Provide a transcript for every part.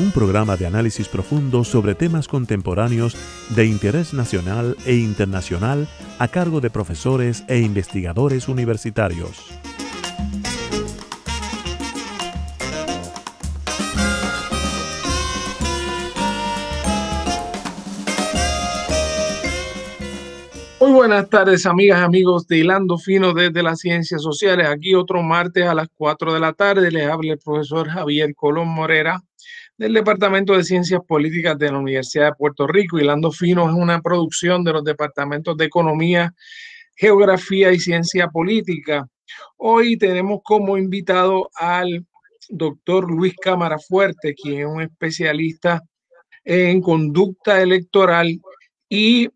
un programa de análisis profundo sobre temas contemporáneos de interés nacional e internacional a cargo de profesores e investigadores universitarios. Muy buenas tardes, amigas, amigos de Hilando Fino desde las Ciencias Sociales. Aquí otro martes a las 4 de la tarde les habla el profesor Javier Colón Morera del Departamento de Ciencias Políticas de la Universidad de Puerto Rico. Hilando Fino es una producción de los departamentos de Economía, Geografía y Ciencia Política. Hoy tenemos como invitado al doctor Luis Cámara Fuerte, quien es un especialista en conducta electoral y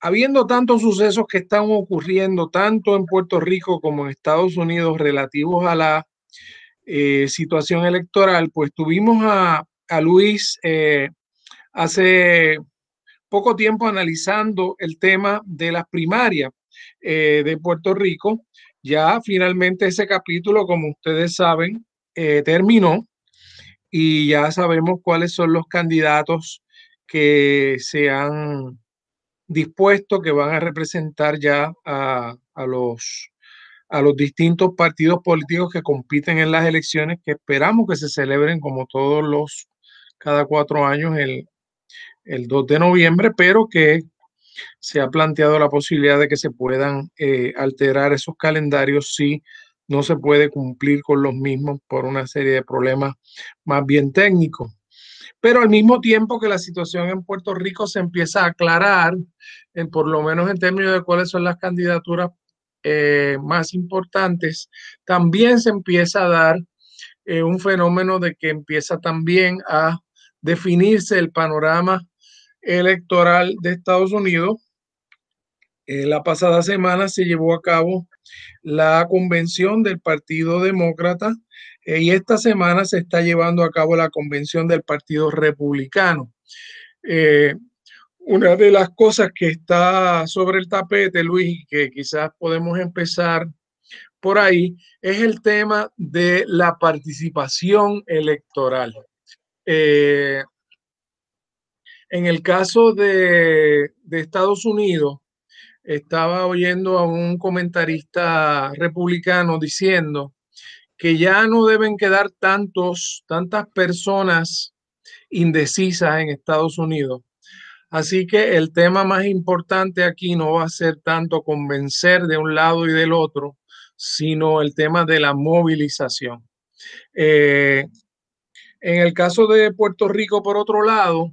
habiendo tantos sucesos que están ocurriendo tanto en Puerto Rico como en Estados Unidos relativos a la eh, situación electoral, pues tuvimos a, Luis eh, hace poco tiempo analizando el tema de las primarias eh, de Puerto Rico. Ya finalmente ese capítulo, como ustedes saben, terminó y ya sabemos cuáles son los candidatos que se han dispuesto, que van a representar ya a, a los a los distintos partidos políticos que compiten en las elecciones que esperamos que se celebren como todos los, cada cuatro años, el, el 2 de noviembre, pero que se ha planteado la posibilidad de que se puedan eh, alterar esos calendarios si no se puede cumplir con los mismos por una serie de problemas más bien técnicos. Pero al mismo tiempo que la situación en Puerto Rico se empieza a aclarar, en, por lo menos en términos de cuáles son las candidaturas eh, más importantes, también se empieza a dar eh, un fenómeno de que empieza también a definirse el panorama electoral de Estados Unidos. Eh, la pasada semana se llevó a cabo la convención del Partido Demócrata y esta semana se está llevando a cabo la convención del Partido Republicano. Una de las cosas que está sobre el tapete, Luis, que quizás podemos empezar por ahí, es el tema de la participación electoral. Eh, en el caso de, de, Estados Unidos, estaba oyendo a un comentarista republicano diciendo que ya no deben quedar tantos, tantas personas indecisas en Estados Unidos Así que el tema más importante aquí no va a ser tanto convencer de un lado y del otro, sino el tema de la movilización. Eh, en el caso de Puerto Rico, por otro lado,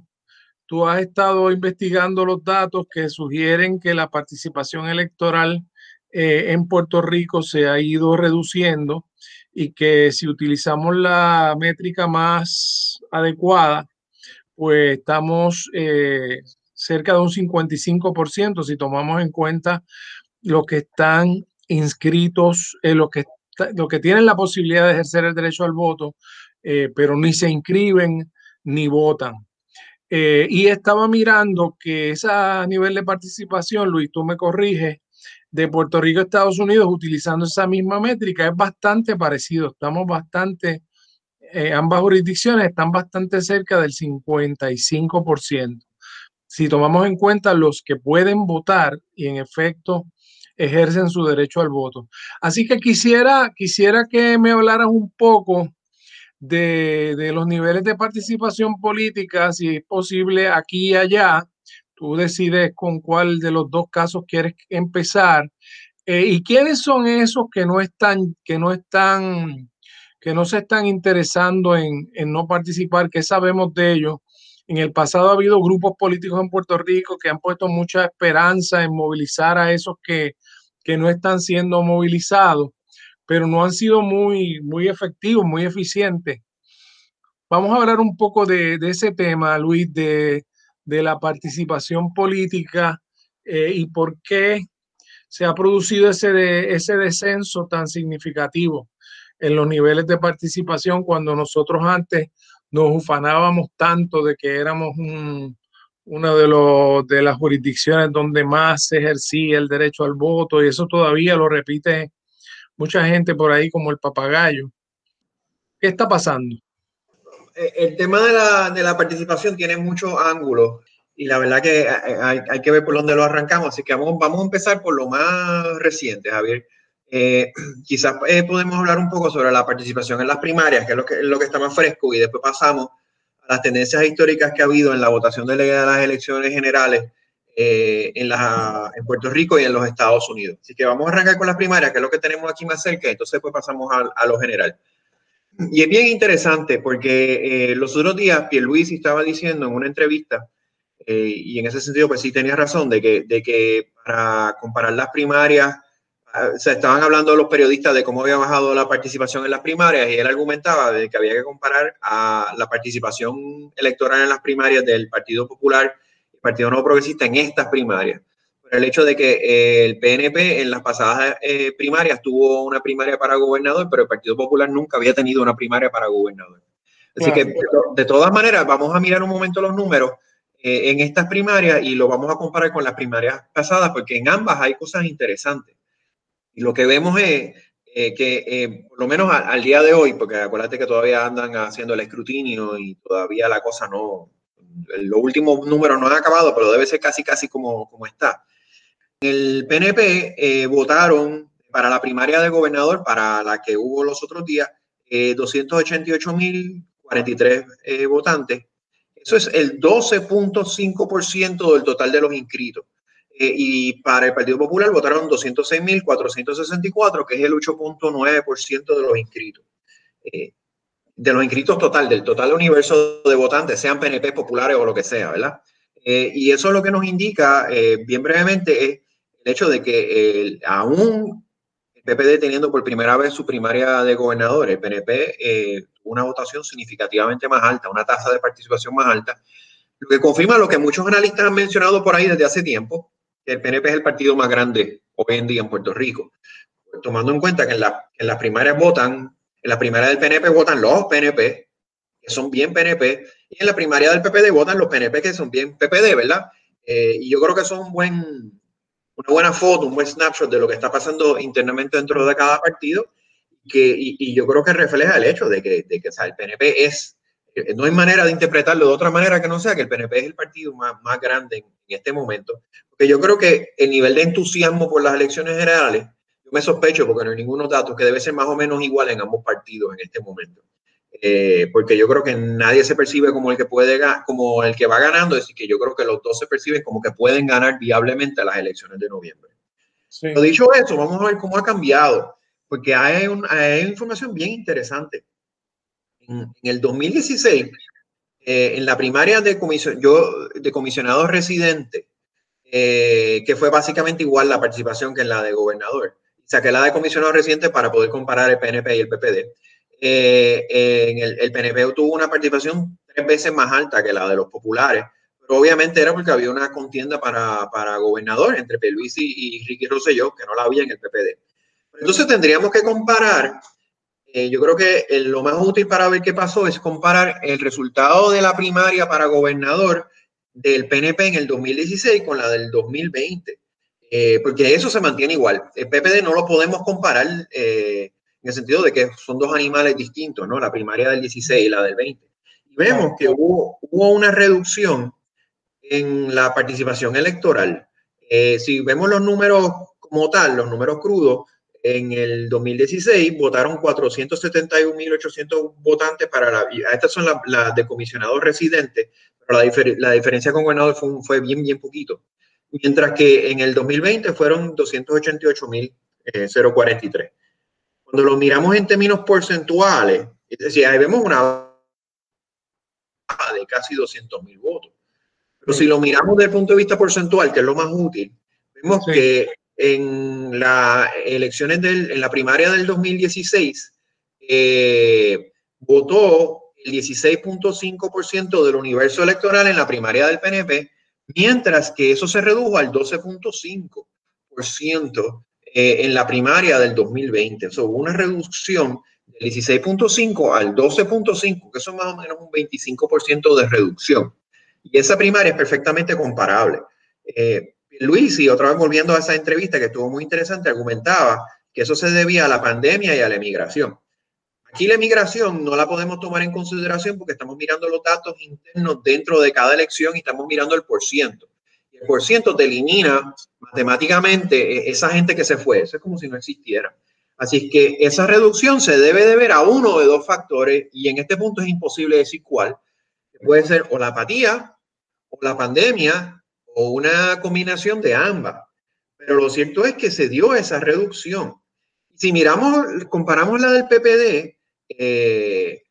tú has estado investigando los datos que sugieren que la participación electoral eh, en Puerto Rico se ha ido reduciendo y que si utilizamos la métrica más adecuada, pues estamos eh, cerca de un 55% si tomamos en cuenta los que están inscritos, eh, los, que, lo que tienen la posibilidad de ejercer el derecho al voto, eh, pero ni se inscriben ni votan. y estaba mirando que ese nivel de participación, Luis, tú me corriges, de Puerto Rico a Estados Unidos utilizando esa misma métrica es bastante parecido. Estamos bastante eh, ambas jurisdicciones están bastante cerca del 55%. Si tomamos en cuenta los que pueden votar y en efecto ejercen su derecho al voto. Así que quisiera, quisiera que me hablaras un poco de, de los niveles de participación política, si es posible aquí y allá. Tú decides con cuál de los dos casos quieres empezar. Eh, ¿Y quiénes son esos que no están, que no están que no se están interesando en, no participar, ¿qué sabemos de ellos? En el pasado ha habido grupos políticos en Puerto Rico que han puesto mucha esperanza en movilizar a esos que, que no están siendo movilizados, pero no han sido muy, muy efectivos, muy eficientes. vamos a hablar un poco de, ese tema, Luis, de, la participación política eh, y por qué se ha producido ese, ese descenso tan significativo en los niveles de participación cuando nosotros antes nos ufanábamos tanto de que éramos una de, las jurisdicciones donde más se ejercía el derecho al voto y eso todavía lo repite mucha gente por ahí como el papagayo. ¿Qué está pasando? Eh, el tema de la, de la participación tiene muchos ángulos y la verdad que hay, hay, que ver por dónde lo arrancamos, así que vamos, vamos a empezar por lo más reciente, Javier. Eh, quizás eh, podemos hablar un poco sobre la participación en las primarias, que es lo que, lo que está más fresco, y después pasamos a las tendencias históricas que ha habido en la votación de las elecciones generales eh, en, la, en Puerto Rico y en los Estados Unidos. Así que vamos a arrancar con las primarias, que es lo que tenemos aquí más cerca, entonces pues pasamos a, a lo general. Y es bien interesante porque los otros días Pierluisi estaba diciendo en una entrevista, y en ese sentido pues sí tenía razón, de que, de que para comparar las primarias se estaban hablando los periodistas de cómo había bajado la participación en las primarias y él argumentaba de que había que comparar a la participación electoral en las primarias del Partido Popular y Partido Nuevo Progresista en estas primarias. Por el hecho de que eh, el PNP en las pasadas eh, primarias tuvo una primaria para gobernador, pero el Partido Popular nunca había tenido una primaria para gobernador. Así que de, todas maneras, vamos a mirar un momento los números eh, en estas primarias y lo vamos a comparar con las primarias pasadas, porque en ambas hay cosas interesantes. Y lo que vemos es eh, que, eh, por lo menos al, día de hoy, porque acuérdate que todavía andan haciendo el escrutinio y todavía la cosa no, los últimos números no han acabado, pero debe ser casi, casi como, como está. El PNP eh, votaron para la primaria de gobernador, para la que hubo los otros días, 288.043 votantes. Eso es el 12.5% del total de los inscritos. Eh, y para el Partido Popular votaron 206.464, que es el 8.9% de los inscritos. Eh, de los inscritos total, del total universo de votantes, sean PNP, populares o lo que sea, ¿verdad? Eh, y eso lo que nos indica, bien brevemente, es el hecho de que aún el PPD teniendo por primera vez su primaria de gobernador, el PNP tuvo una votación significativamente más alta, una tasa de participación más alta, lo que confirma lo que muchos analistas han mencionado por ahí desde hace tiempo, el PNP es el partido más grande hoy en día en Puerto Rico. Tomando en cuenta que en, las primarias votan, en la primaria del PNP votan los PNP, que son bien PNP, y en la primaria del PPD votan los PNP que son bien PPD, ¿verdad? Eh, y yo creo que son un buen, una buena foto, un buen snapshot de lo que está pasando internamente dentro de cada partido, que, y, yo creo que refleja el hecho de que, de que el PNP es no hay manera de interpretarlo de otra manera que no sea que el PNP es el partido más, más grande en, este momento. Porque yo creo que el nivel de entusiasmo por las elecciones generales, yo me sospecho, porque no hay ninguno datos, que debe ser más o menos igual en ambos partidos en este momento. Eh, porque yo creo que nadie se percibe como el que puede como el que va ganando, es decir, que yo creo que los dos se perciben como que pueden ganar viablemente las elecciones de noviembre. Pero dicho eso, vamos a ver cómo ha cambiado, porque hay, hay información bien interesante en, el 2016, eh, en la primaria de, comisión, yo, de comisionado residente, eh, que fue básicamente igual la participación que en la de gobernador. Saqué la de comisionado residente para poder comparar el PNP y el PPD. Eh, en el, el, PNP tuvo una participación tres veces más alta que la de los populares, pero obviamente era porque había una contienda para, para gobernador entre Peluisi y Ricky Rosselló, que no la había en el PPD. Entonces tendríamos que comparar eh, yo creo que lo más útil para ver qué pasó es comparar el resultado de la primaria para gobernador del PNP en el 2016 con la del 2020, eh, porque eso se mantiene igual. El PPD no lo podemos comparar eh, en el sentido de que son dos animales distintos, ¿no? La primaria del 16 y la del 20. Y vemos que hubo, hubo una reducción en la participación electoral. si vemos los números como tal, los números crudos, en el 2016 votaron 471.800 votantes para la... Estas son las de comisionados residentes, pero la, la diferencia con gobernador fue, fue, bien, bien poquito. Mientras que en el 2020 fueron 288.043. Eh, Cuando lo miramos en términos porcentuales, es decir, ahí vemos una de casi 200.000 votos. Pero si lo miramos desde el punto de vista porcentual, que es lo más útil, vemos que en las elecciones del, en la primaria del 2016, eh, votó el 16.5% del universo electoral en la primaria del PNP, mientras que eso se redujo al 12.5% eh, en la primaria del 2020. Eso hubo una reducción del 16.5 al 12.5, que eso es más o menos un 25% de reducción. Y esa primaria es perfectamente comparable. Eh, Luis, y otra vez volviendo a esa entrevista que estuvo muy interesante, argumentaba que eso se debía a la pandemia y a la emigración. Aquí la emigración no la podemos tomar en consideración porque estamos mirando los datos internos dentro de cada elección y estamos mirando el por ciento. el por ciento te elimina matemáticamente e, esa gente que se fue. Eso es como si no existiera. Así que esa reducción se debe de ver a uno de dos factores y en este punto es imposible decir cuál. Puede ser o la apatía o la pandemia o una combinación de ambas. Pero lo cierto es que se dio esa reducción. Si miramos, comparamos la del PPD, eh,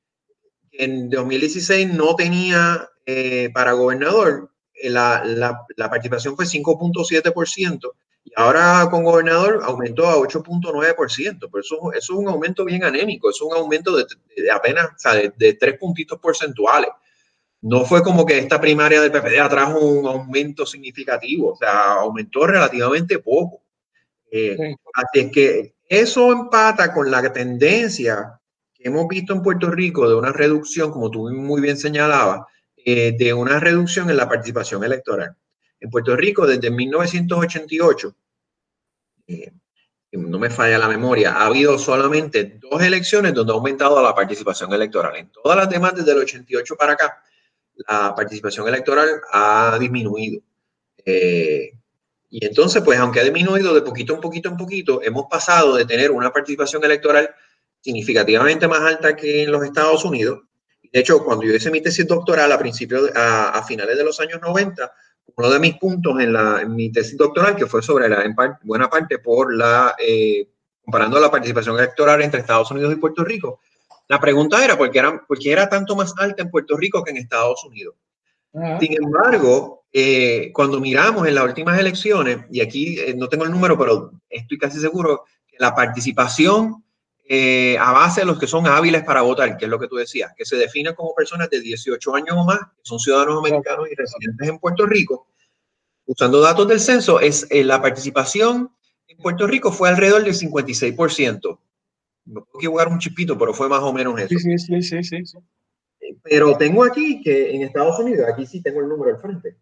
en 2016 no tenía eh, para gobernador, eh, la, la, participación fue 5.7% y ahora con gobernador aumentó a 8.9%, pero eso, es un aumento bien anémico, es un aumento de, apenas o sea, de, de, tres puntitos porcentuales. No fue como que esta primaria del PPD atrajo un aumento significativo, o sea, aumentó relativamente poco. Así es que eso empata con la tendencia que hemos visto en Puerto Rico de una reducción, como tú muy bien señalabas, eh, de una reducción en la participación electoral. En Puerto Rico, desde 1988, eh, no me falla la memoria, ha habido solamente dos elecciones donde ha aumentado la participación electoral. En todas las demás, desde el 88 para acá, la participación electoral ha disminuido. Eh, y entonces, pues, aunque ha disminuido de poquito en poquito en poquito, hemos pasado de tener una participación electoral significativamente más alta que en los Estados Unidos. De hecho, cuando yo hice mi tesis doctoral a principios, a, finales de los años 90, uno de mis puntos en, la, mi tesis doctoral, que fue sobre la, en buena parte por la, eh, comparando la participación electoral entre Estados Unidos y Puerto Rico, la pregunta era por qué era, por qué era tanto más alta en Puerto Rico que en Estados Unidos. Sin embargo, eh, cuando miramos en las últimas elecciones, y aquí eh, no tengo el número, pero estoy casi seguro que la participación eh, a base de los que son hábiles para votar, que es lo que tú decías, que se definen como personas de 18 años o más, que son ciudadanos americanos y residentes en Puerto Rico, usando datos del censo, es eh, la participación en Puerto Rico fue alrededor del 56%. Me puedo equivocar un chipito, pero fue más o menos eso. Sí, sí, sí, sí, sí. Pero tengo aquí que en Estados Unidos, aquí sí tengo el número al frente,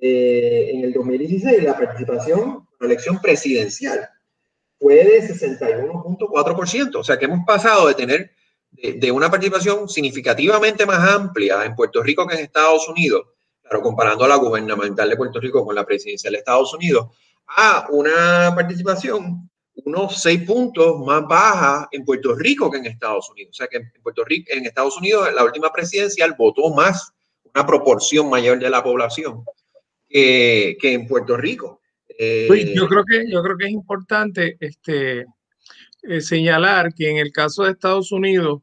eh, en el 2016 la participación en la elección presidencial fue de 61.4%. O sea que hemos pasado de tener de, una participación significativamente más amplia en Puerto Rico que en Estados Unidos, claro, comparando a la gubernamental de Puerto Rico con la presidencial de Estados Unidos, a una participación unos seis puntos más baja en Puerto Rico que en Estados Unidos. O sea que en Puerto Rico, en Estados Unidos, la última presidencial votó más, una proporción mayor de la población que, que en Puerto Rico. Eh, yo creo que yo creo que es importante este, eh, señalar que en el caso de Estados Unidos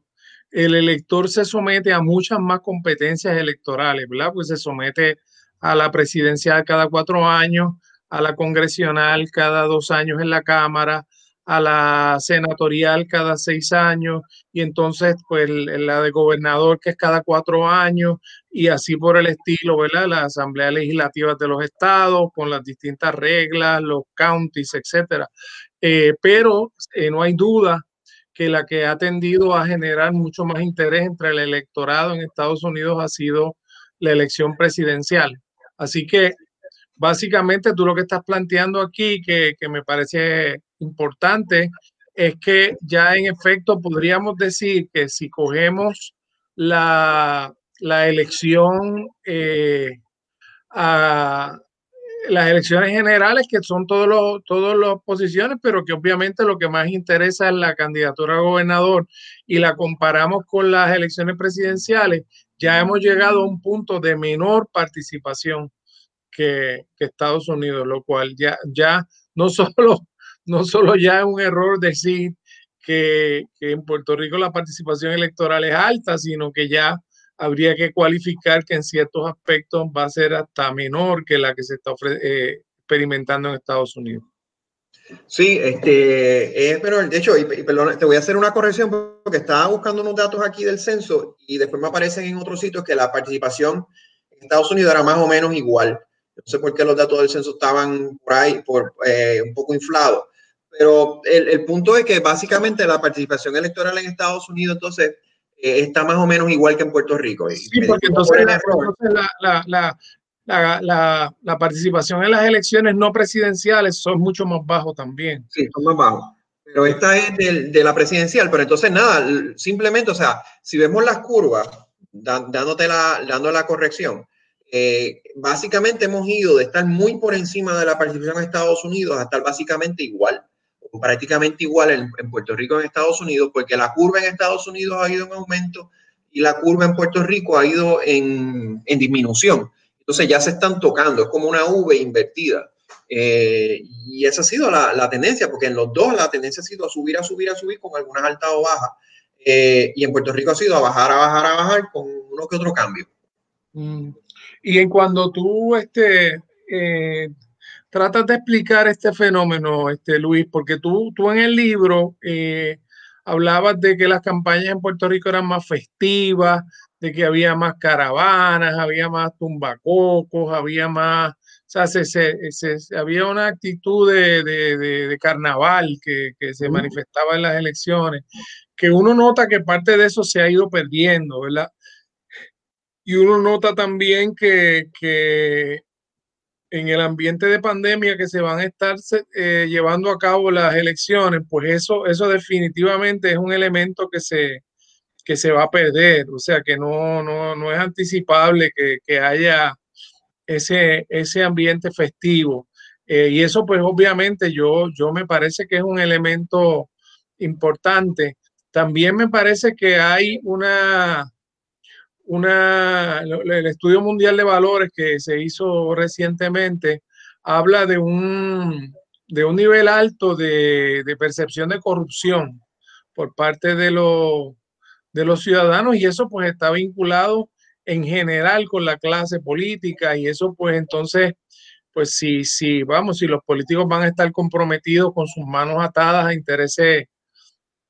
el elector se somete a muchas más competencias electorales, ¿verdad? Pues se somete a la presidencial cada cuatro años, a la congresional cada dos años en la Cámara, a la senatorial cada seis años y entonces pues la de gobernador que es cada cuatro años y así por el estilo, ¿verdad? Las asambleas legislativas de los estados con las distintas reglas, los counties, etcétera. Eh, pero eh, no hay duda que la que ha tendido a generar mucho más interés entre el electorado en Estados Unidos ha sido la elección presidencial. Así que básicamente tú lo que estás planteando aquí, que, que me parece importante, es que ya en efecto podríamos decir que si cogemos la, la elección eh, a las elecciones generales, que son todos los, todas las posiciones, pero que obviamente lo que más interesa es la candidatura a gobernador y la comparamos con las elecciones presidenciales, ya hemos llegado a un punto de menor participación que, que Estados Unidos, lo cual ya, ya no solo, no solo ya es un error decir que, en Puerto Rico la participación electoral es alta, sino que ya habría que cualificar que en ciertos aspectos va a ser hasta menor que la que se está eh, experimentando en Estados Unidos. Sí, este, pero de hecho, y, te voy a hacer una corrección porque estaba buscando unos datos aquí del censo y después me aparecen en otros sitios que la participación en Estados Unidos era más o menos igual. No sé por qué los datos del censo estaban por ahí, por, eh, un poco inflados. Pero el, el, punto es que básicamente la participación electoral en Estados Unidos entonces eh, está más o menos igual que en Puerto Rico. Sí, porque entonces, la, la, la, la, la, participación en las elecciones no presidenciales son mucho más bajos también. Sí, son más bajos. Pero esta es de, de la presidencial, pero entonces nada, simplemente, o sea, si vemos las curvas, dándote la, dando la corrección, eh, básicamente hemos ido de estar muy por encima de la participación en Estados Unidos a estar básicamente igual, prácticamente igual en, Puerto Rico en Estados Unidos, porque la curva en Estados Unidos ha ido en aumento y la curva en Puerto Rico ha ido en, en disminución. Entonces ya se están tocando, es como una V invertida. Eh, y esa ha sido la, la, tendencia, porque en los dos la tendencia ha sido a subir, a subir, a subir con algunas altas o bajas. Eh, y en Puerto Rico ha sido a bajar, a bajar, a bajar con uno que otro cambio. Mm. Y en cuando tú este, eh, tratas de explicar este fenómeno, este, Luis, porque tú, tú en el libro hablabas de que las campañas en Puerto Rico eran más festivas, de que había más caravanas, había más tumbacocos, había más, o sea, se, se, había una actitud de, de, de, carnaval que, que, se manifestaba en las elecciones, que uno nota que parte de eso se ha ido perdiendo, ¿verdad? Y uno nota también que, que en el ambiente de pandemia que se van a estar eh, llevando a cabo las elecciones, pues eso, eso definitivamente es un elemento que se, que se va a perder, o sea que no, no, no es anticipable que, que, haya ese, ese ambiente festivo. Eh, y eso pues obviamente yo, yo me parece que es un elemento importante. También me parece que hay una, una, el Estudio Mundial de Valores que se hizo recientemente habla de un, de un nivel alto de, de percepción de corrupción por parte de los de los ciudadanos y eso pues está vinculado en general con la clase política y eso pues entonces pues si, si vamos, si los políticos van a estar comprometidos con sus manos atadas a intereses,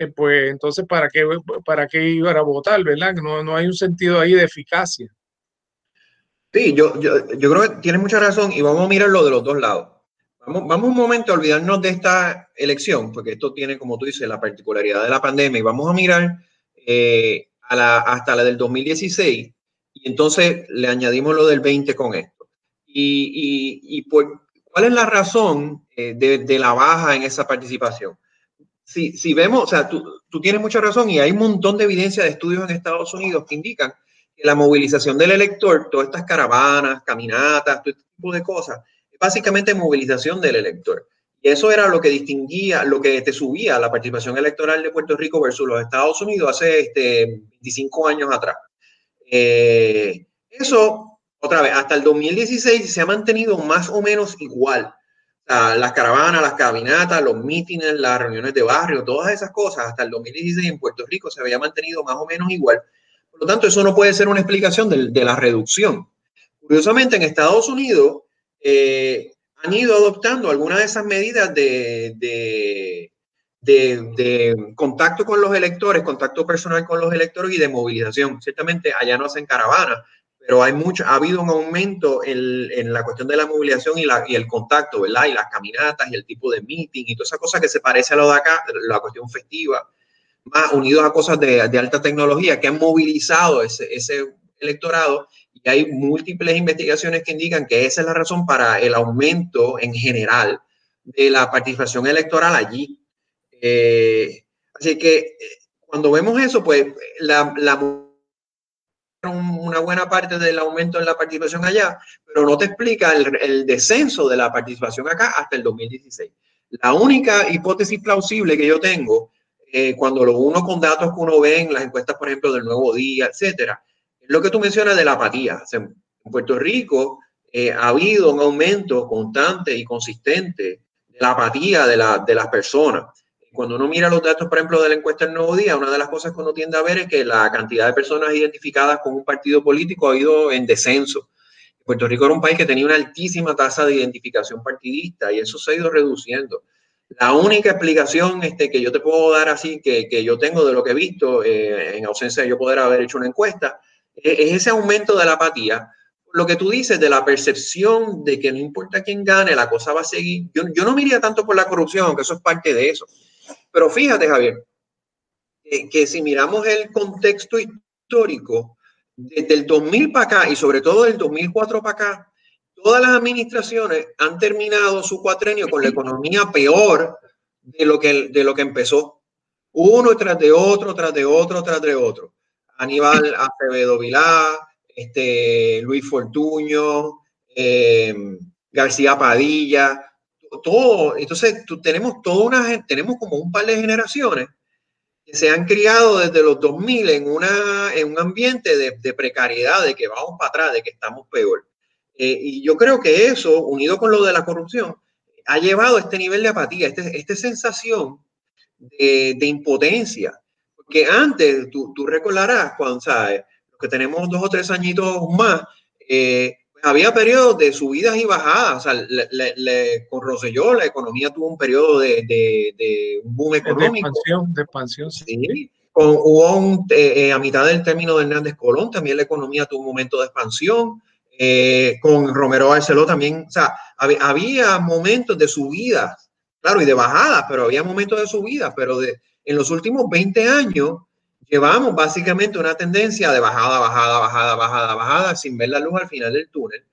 pues entonces para qué, para qué iban a votar, ¿verdad? No, no hay un sentido ahí de eficacia. Sí, yo, yo, yo creo que tienes mucha razón y vamos a mirarlo de los dos lados. Vamos, vamos un momento a olvidarnos de esta elección, porque esto tiene, como tú dices, la particularidad de la pandemia y vamos a mirar eh, hasta la del 2016 y entonces le añadimos lo del 20 con esto. Y, y, por, ¿cuál es la razón eh, de, la baja en esa participación? Si, si vemos, o sea, tú, tú, tienes mucha razón y hay un montón de evidencia de estudios en Estados Unidos que indican que la movilización del elector, todas estas caravanas, caminatas, todo este tipo de cosas, es básicamente movilización del elector. Y eso era lo que distinguía, lo que te subía la participación electoral de Puerto Rico versus los Estados Unidos hace este, 25 años atrás. Eh, eso, otra vez, hasta el 2016 se ha mantenido más o menos igual. Las caravanas, las caminatas, los mítines, las reuniones de barrio, todas esas cosas, hasta el 2016 en Puerto Rico se había mantenido más o menos igual. Por lo tanto, eso no puede ser una explicación de, la reducción. Curiosamente, en Estados Unidos, eh, han ido adoptando algunas de esas medidas de, contacto con los electores, contacto personal con los electores y de movilización. Ciertamente allá no hacen caravanas, pero hay mucho, ha habido un aumento en, en la cuestión de la movilización y, la, y, el contacto, ¿verdad? Y las caminatas y el tipo de meeting y toda esa cosa que se parece a lo de acá, la cuestión festiva, más unidos a cosas de, de alta tecnología que han movilizado ese, ese electorado y hay múltiples investigaciones que indican que esa es la razón para el aumento en general de la participación electoral allí. Eh, así que eh, cuando vemos eso, pues la, la, una buena parte del aumento en la participación allá, pero no te explica el, descenso de la participación acá hasta el 2016. La única hipótesis plausible que yo tengo, eh, cuando lo uno con datos que uno ve en las encuestas, por ejemplo, del Nuevo Día, etcétera, lo que tú mencionas de la apatía. en Puerto Rico eh, ha habido un aumento constante y consistente de la apatía de las personas. Cuando uno mira los datos, por ejemplo, de la encuesta del Nuevo Día, una de las cosas que uno tiende a ver es que la cantidad de personas identificadas con un partido político ha ido en descenso. Puerto Rico era un país que tenía una altísima tasa de identificación partidista y eso se ha ido reduciendo. La única explicación este, que yo te puedo dar así, que, que yo tengo de lo que he visto, eh, en ausencia de yo poder haber hecho una encuesta, es, ese aumento de la apatía. Lo que tú dices de la percepción de que no importa quién gane, la cosa va a seguir. Yo, yo no miraría tanto por la corrupción, aunque eso es parte de eso. Pero fíjate, Javier, que si miramos el contexto histórico, desde el 2000 para acá y sobre todo del 2004 para acá, todas las administraciones han terminado su cuatrenio con la economía peor de lo que, de lo que empezó. Uno tras de otro, tras de otro, tras de otro. Aníbal Acevedo Vilá, este, Luis Fortuño, eh, García Padilla, todo. Entonces, tenemos toda una, tenemos como un par de generaciones que se han criado desde los 2000 en, una, en un ambiente de, de precariedad, de que vamos para atrás, de que estamos peor. Eh, y yo creo que eso, unido con lo de la corrupción, ha llevado a este nivel de apatía, este, esta sensación de, de, impotencia. Porque antes, tú, tú recordarás, cuando sabes, que tenemos dos o tres añitos más, eh, había periodos de subidas y bajadas. O sea, le, le, con Rosselló la economía tuvo un periodo de, de, de un boom económico. De expansión, de expansión. Sí. sí. Con, hubo un, eh, a mitad del término de Hernández Colón, también la economía tuvo un momento de expansión. Eh, con Romero Barceló también, o sea, había, había, momentos de subida, claro, y de bajada, pero había momentos de subida, pero de, en los últimos 20 años llevamos básicamente una tendencia de bajada, bajada, bajada, bajada, bajada, sin ver la luz al final del túnel,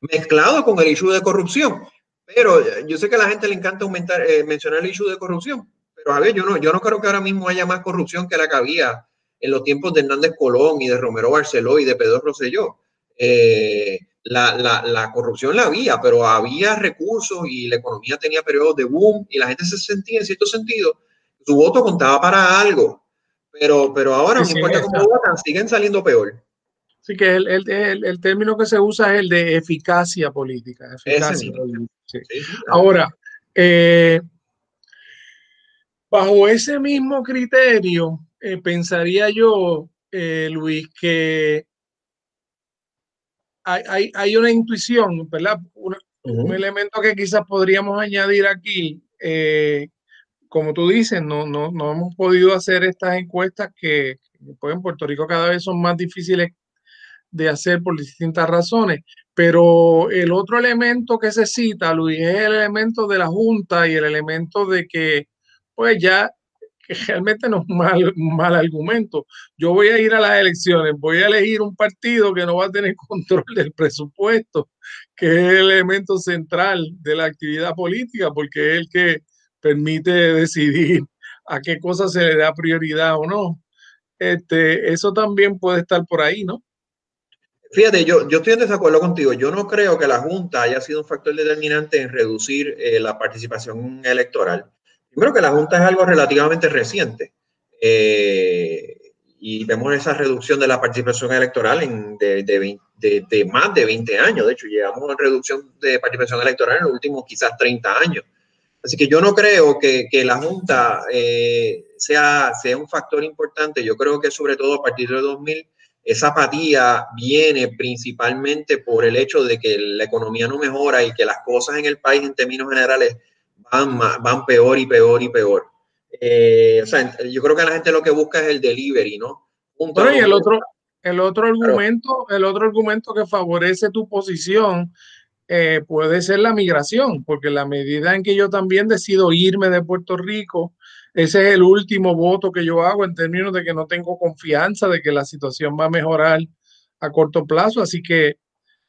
mezclado con el issue de corrupción. Pero yo sé que a la gente le encanta aumentar, eh, mencionar el issue de corrupción, pero a ver, yo no, yo no creo que ahora mismo haya más corrupción que la que había en los tiempos de Hernández Colón y de Romero Barceló y de Pedro Rosselló. Eh, la, la, la, corrupción la había, pero había recursos y la economía tenía periodos de boom y la gente se sentía en cierto sentido, su voto contaba para algo, pero, pero ahora sí, no importa cómo votan, siguen saliendo peor. Sí, que el, el, el, el, término que se usa es el de eficacia política. Eficacia política. Sí. Sí, ahora, eh, bajo ese mismo criterio, eh, pensaría yo, eh, Luis, que hay, hay, hay, una intuición, ¿verdad? Una, uh -huh. Un elemento que quizás podríamos añadir aquí. Eh, como tú dices, no, no, no hemos podido hacer estas encuestas que pues, en Puerto Rico cada vez son más difíciles de hacer por distintas razones. Pero el otro elemento que se cita, Luis, es el elemento de la Junta y el elemento de que, pues ya realmente no es mal, mal argumento. Yo voy a ir a las elecciones, voy a elegir un partido que no va a tener control del presupuesto, que es el elemento central de la actividad política, porque es el que permite decidir a qué cosas se le da prioridad o no. Este, eso también puede estar por ahí, ¿no? Fíjate, yo, yo estoy en desacuerdo contigo. Yo no creo que la Junta haya sido un factor determinante en reducir eh, la participación electoral. Primero que la Junta es algo relativamente reciente. Eh, y vemos esa reducción de la participación electoral en, de, de, de, más de 20 años. De hecho, llevamos a reducción de participación electoral en los últimos quizás 30 años. Así que yo no creo que, que la Junta eh, sea, sea un factor importante. Yo creo que sobre todo a partir de 2000 esa apatía viene principalmente por el hecho de que la economía no mejora y que las cosas en el país en términos generales van, van peor y peor y peor. Eh, o sea, yo creo que la gente lo que busca es el delivery, ¿no? Bueno, y el otro, el otro argumento, el otro argumento que favorece tu posición eh, puede ser la migración, porque la medida en que yo también decido irme de Puerto Rico, ese es el último voto que yo hago en términos de que no tengo confianza de que la situación va a mejorar a corto plazo, así que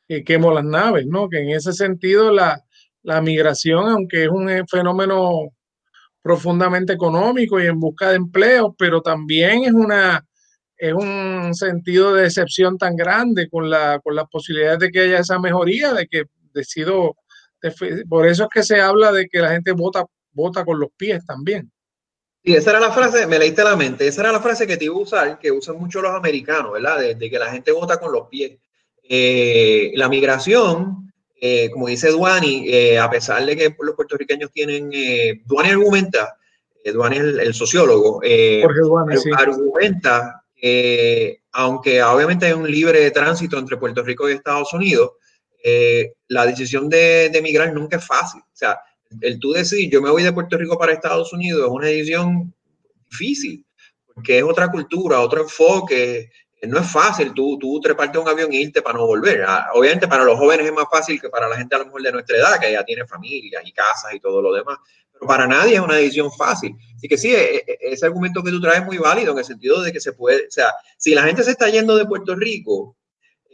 eh, quemo las naves, ¿no? Que en ese sentido la, la migración, aunque es un fenómeno profundamente económico y en busca de empleo, pero también es una es un sentido de decepción tan grande con la con las posibilidades de que haya esa mejoría, de que decido de, por eso es que se habla de que la gente vota vota con los pies también. Y esa era la frase, me leíste la mente, esa era la frase que te iba a usar, que usan mucho los americanos, ¿verdad? De, de que la gente vota con los pies. Eh, la migración, eh, como dice Duani, eh, a pesar de que los puertorriqueños tienen, Duani argumenta, Duani es el, el sociólogo, Duani, sí. argumenta, aunque obviamente hay un libre tránsito entre Puerto Rico y Estados Unidos, la decisión de, de emigrar nunca es fácil. O sea, el tú decir, yo me voy de Puerto Rico para Estados Unidos, es una decisión difícil, porque es otra cultura, otro enfoque. No es fácil tú, tú treparte un avión e irte para no volver. Ah, obviamente para los jóvenes es más fácil que para la gente a lo mejor de nuestra edad, que ya tiene familias y casas y todo lo demás. Pero para nadie es una decisión fácil. Así que sí, e, e, ese argumento que tú traes es muy válido en el sentido de que se puede, o sea, si la gente se está yendo de Puerto Rico,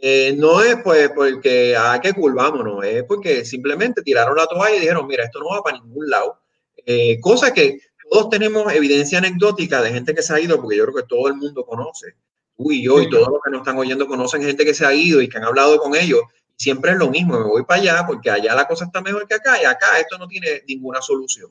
eh, no es pues porque, ah, qué cool, vámonos, es porque simplemente tiraron la toalla y dijeron, mira, esto no va para ningún lado. Eh, cosa que todos tenemos evidencia anecdótica de gente que se ha ido, porque yo creo que todo el mundo conoce. Tú y yo y todos los que nos están oyendo conocen gente que se ha ido y que han hablado con ellos. Siempre es lo mismo, me voy para allá porque allá la cosa está mejor que acá y acá esto no tiene ninguna solución.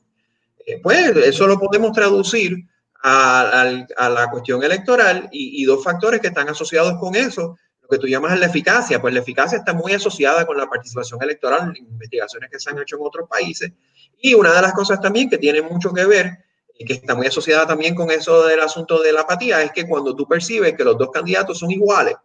Eh, pues eso lo podemos traducir a, la cuestión electoral y, y dos factores que están asociados con eso que tú llamas la eficacia, pues la eficacia está muy asociada con la participación electoral en investigaciones que se han hecho en otros países. Y una de las cosas también que tiene mucho que ver y que está muy asociada también con eso del asunto de la apatía es que cuando tú percibes que los dos candidatos son iguales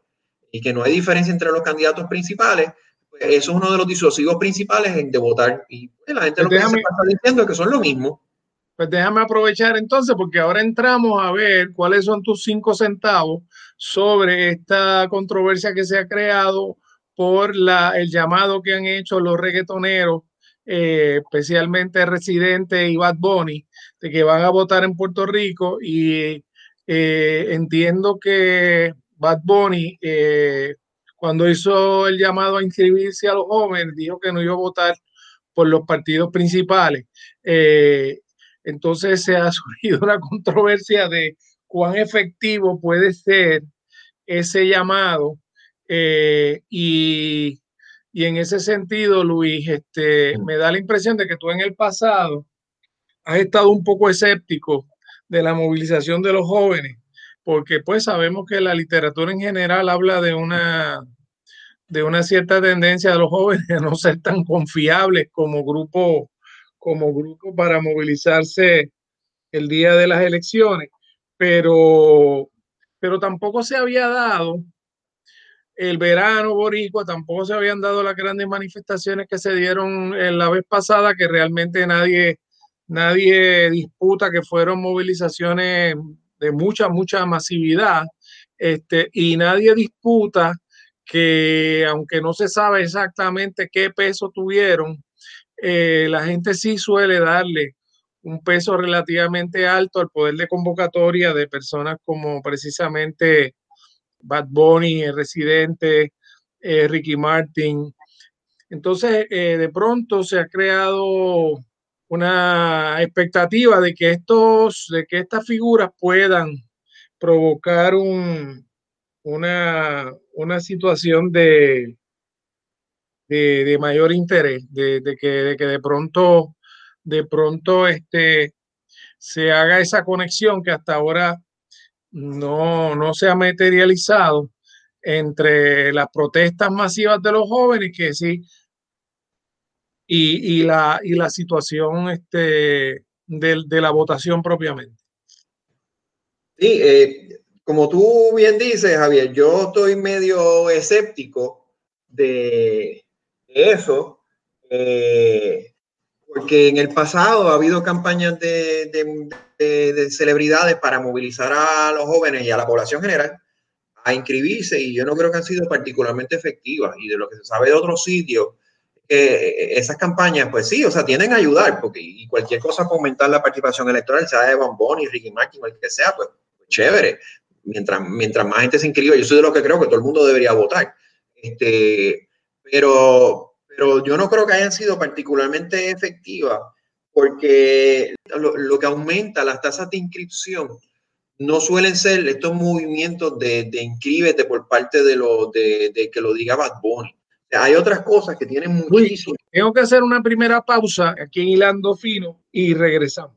y que no hay diferencia entre los candidatos principales, pues eso es uno de los disuasivos principales de votar. Y pues, la gente lo que está diciendo es que son lo mismo. Pues déjame aprovechar entonces, porque ahora entramos a ver cuáles son tus cinco centavos sobre esta controversia que se ha creado por el llamado que han hecho los reggaetoneros, eh, especialmente Residente y Bad Bunny, de que van a votar en Puerto Rico y eh, entiendo que Bad Bunny, eh, cuando hizo el llamado a inscribirse a los jóvenes, dijo que no iba a votar por los partidos principales. Entonces se ha surgido una controversia de cuán efectivo puede ser ese llamado. Eh, y, en ese sentido, Luis, este, me da la impresión de que tú en el pasado has estado un poco escéptico de la movilización de los jóvenes, porque pues sabemos que la literatura en general habla de una, de una cierta tendencia de los jóvenes a no ser tan confiables como grupo, como grupo para movilizarse el día de las elecciones pero, pero tampoco se había dado el verano boricua, tampoco se habían dado las grandes manifestaciones que se dieron en la vez pasada, que realmente nadie, nadie disputa que fueron movilizaciones de mucha, mucha masividad, este, y nadie disputa que aunque no se sabe exactamente qué peso tuvieron, eh, la gente sí suele darle un peso relativamente alto al poder de convocatoria de personas como precisamente Bad Bunny, el residente, eh, Ricky Martin. Entonces, eh, de pronto se ha creado una expectativa de que estos, de que estas figuras puedan provocar un, una, una situación de, de, mayor interés, de, que, de que de pronto de pronto este, se haga esa conexión que hasta ahora no, no se ha materializado entre las protestas masivas de los jóvenes que sí y, la, y la situación este, de, la votación propiamente. Sí, eh, como tú bien dices, Javier, yo estoy medio escéptico de, eso. Eh, porque en el pasado ha habido campañas de, de, celebridades para movilizar a los jóvenes y a la población general a inscribirse y yo no creo que han sido particularmente efectivas y de lo que se sabe de otros sitios que esas campañas pues sí, o sea, tienen a ayudar porque y cualquier cosa para aumentar la participación electoral, sea de Bomboni, Ricky Martin o el que sea, pues, pues, chévere. Mientras, mientras más gente se inscriba, yo soy de lo que creo que todo el mundo debería votar. Este, pero, pero yo no creo que hayan sido particularmente efectivas porque lo, que aumenta las tasas de inscripción no suelen ser estos movimientos de, de inscríbete por parte de, lo, de, que lo diga Bad Bunny. Hay otras cosas que tienen muchísimo. Tengo que hacer una primera pausa aquí en Hilando Fino y regresamos.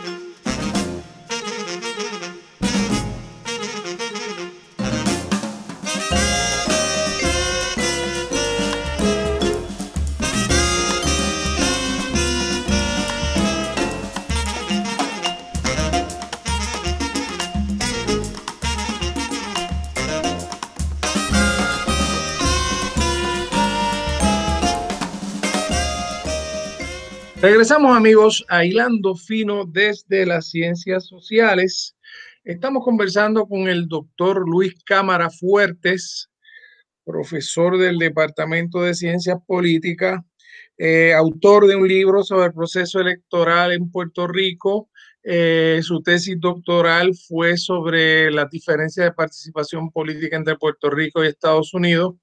Regresamos amigos a Hilando Fino desde las Ciencias Sociales. Estamos conversando con el doctor Luis Cámara Fuertes, profesor del Departamento de Ciencias Políticas, eh, autor de un libro sobre el proceso electoral en Puerto Rico. Eh, su tesis doctoral fue sobre las diferencias de participación política entre Puerto Rico y Estados Unidos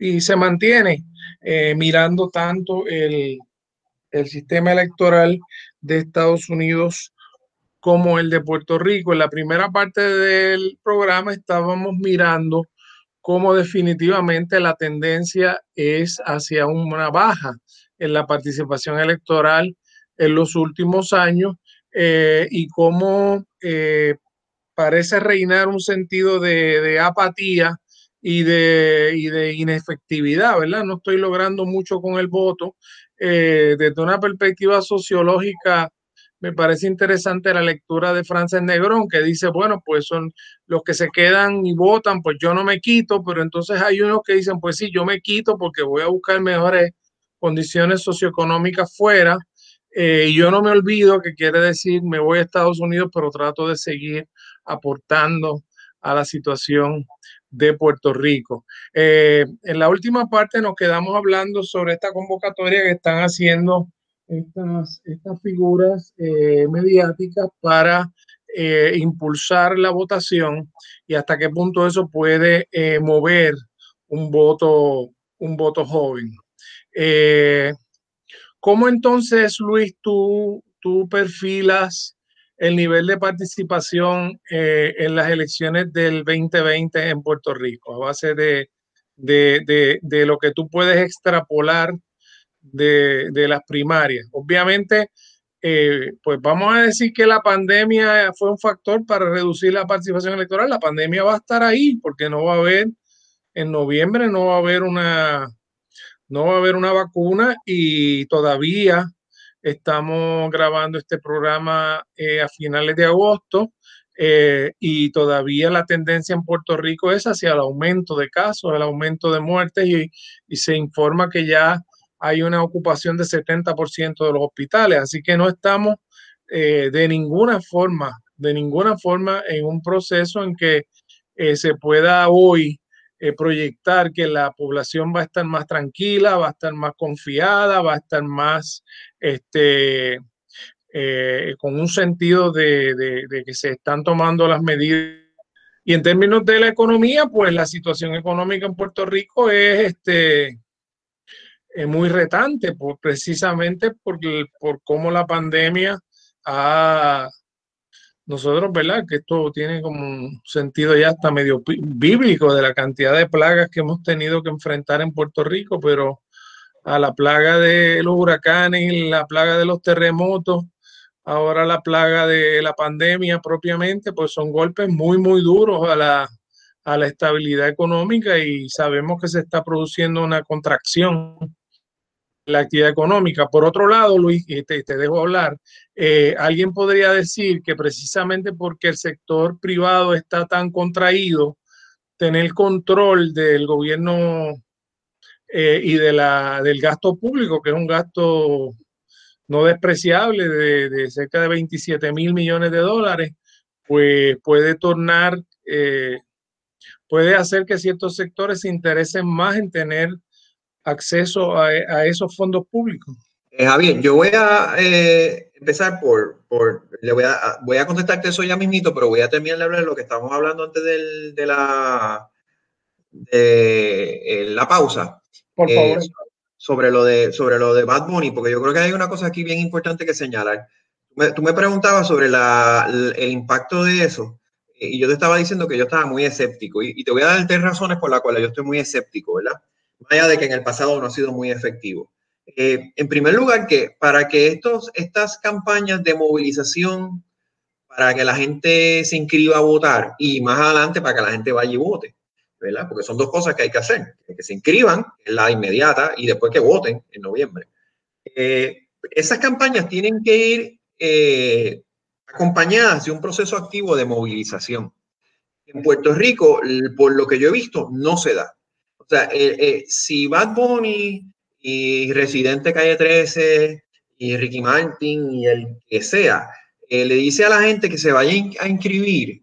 y se mantiene eh, mirando tanto el el sistema electoral de Estados Unidos como el de Puerto Rico. En la primera parte del programa estábamos mirando cómo definitivamente la tendencia es hacia una baja en la participación electoral en los últimos años eh, y cómo eh, parece reinar un sentido de, apatía y de, y de inefectividad, ¿verdad? No estoy logrando mucho con el voto eh, desde una perspectiva sociológica, me parece interesante la lectura de Frances Negrón, que dice, bueno, pues son los que se quedan y votan, pues yo no me quito, pero entonces hay unos que dicen, pues sí, yo me quito porque voy a buscar mejores condiciones socioeconómicas fuera. Eh, yo no me olvido que quiere decir, me voy a Estados Unidos, pero trato de seguir aportando a la situación de Puerto Rico. Eh, en la última parte nos quedamos hablando sobre esta convocatoria que están haciendo estas, figuras eh, mediáticas para eh, impulsar la votación y hasta qué punto eso puede mover un voto, un voto joven. ¿Cómo entonces, Luis, tú, tú perfilas el nivel de participación eh, en las elecciones del 2020 en Puerto Rico, a base de, de, lo que tú puedes extrapolar de, las primarias. Obviamente, eh, pues vamos a decir que la pandemia fue un factor para reducir la participación electoral. La pandemia va a estar ahí porque no va a haber, en noviembre no va a haber una, no va a haber una vacuna y todavía Estamos grabando este programa eh, a finales de agosto eh, y todavía la tendencia en Puerto Rico es hacia el aumento de casos, el aumento de muertes y, se informa que ya hay una ocupación de 70% de los hospitales. Así que no estamos eh, de ninguna forma, de ninguna forma en un proceso en que se pueda hoy proyectar que la población va a estar más tranquila, va a estar más confiada, va a estar más este, eh, con un sentido de, que se están tomando las medidas. Y en términos de la economía, pues la situación económica en Puerto Rico es este, muy retante, por, precisamente por, por cómo la pandemia ha, nosotros, ¿verdad? Que esto tiene como un sentido ya hasta medio bíblico de la cantidad de plagas que hemos tenido que enfrentar en Puerto Rico, pero a la plaga de los huracanes, la plaga de los terremotos, ahora la plaga de la pandemia propiamente, pues son golpes muy, muy duros a la, a la estabilidad económica y sabemos que se está produciendo una contracción la actividad económica. Por otro lado, Luis, te dejo hablar, eh, alguien podría decir que precisamente porque el sector privado está tan contraído, tener control del gobierno eh, y de la, del gasto público, que es un gasto no despreciable de, cerca de 27 mil millones de dólares, pues puede tornar, eh, puede hacer que ciertos sectores se interesen más en tener acceso a, esos fondos públicos. Eh, Javier, yo voy a empezar por, por le voy a, voy a contestarte eso ya mismito, pero voy a terminar de hablar de lo que estábamos hablando antes del, de la de la pausa. Por favor. Eh, sobre, lo de, sobre lo de Bad Bunny, porque yo creo que hay una cosa aquí bien importante que señalar. tú me preguntabas sobre la, el impacto de eso. y yo te estaba diciendo que yo estaba muy escéptico y, te voy a dar tres razones por las cuales yo estoy muy escéptico, ¿verdad? Más allá de que en el pasado no ha sido muy efectivo. Eh, en primer lugar, que para que estos, estas campañas de movilización, para que la gente se inscriba a votar y más adelante para que la gente vaya y vote, ¿verdad? Porque son dos cosas que hay que hacer, que se inscriban la inmediata y después que voten en noviembre. Eh, esas campañas tienen que ir eh, acompañadas de un proceso activo de movilización. En Puerto Rico, por lo que yo he visto, no se da. Sea, eh, eh, si Bad Bunny y Residente Calle 13 y Ricky Martin y el que sea, le dice a la gente que se vaya a inscribir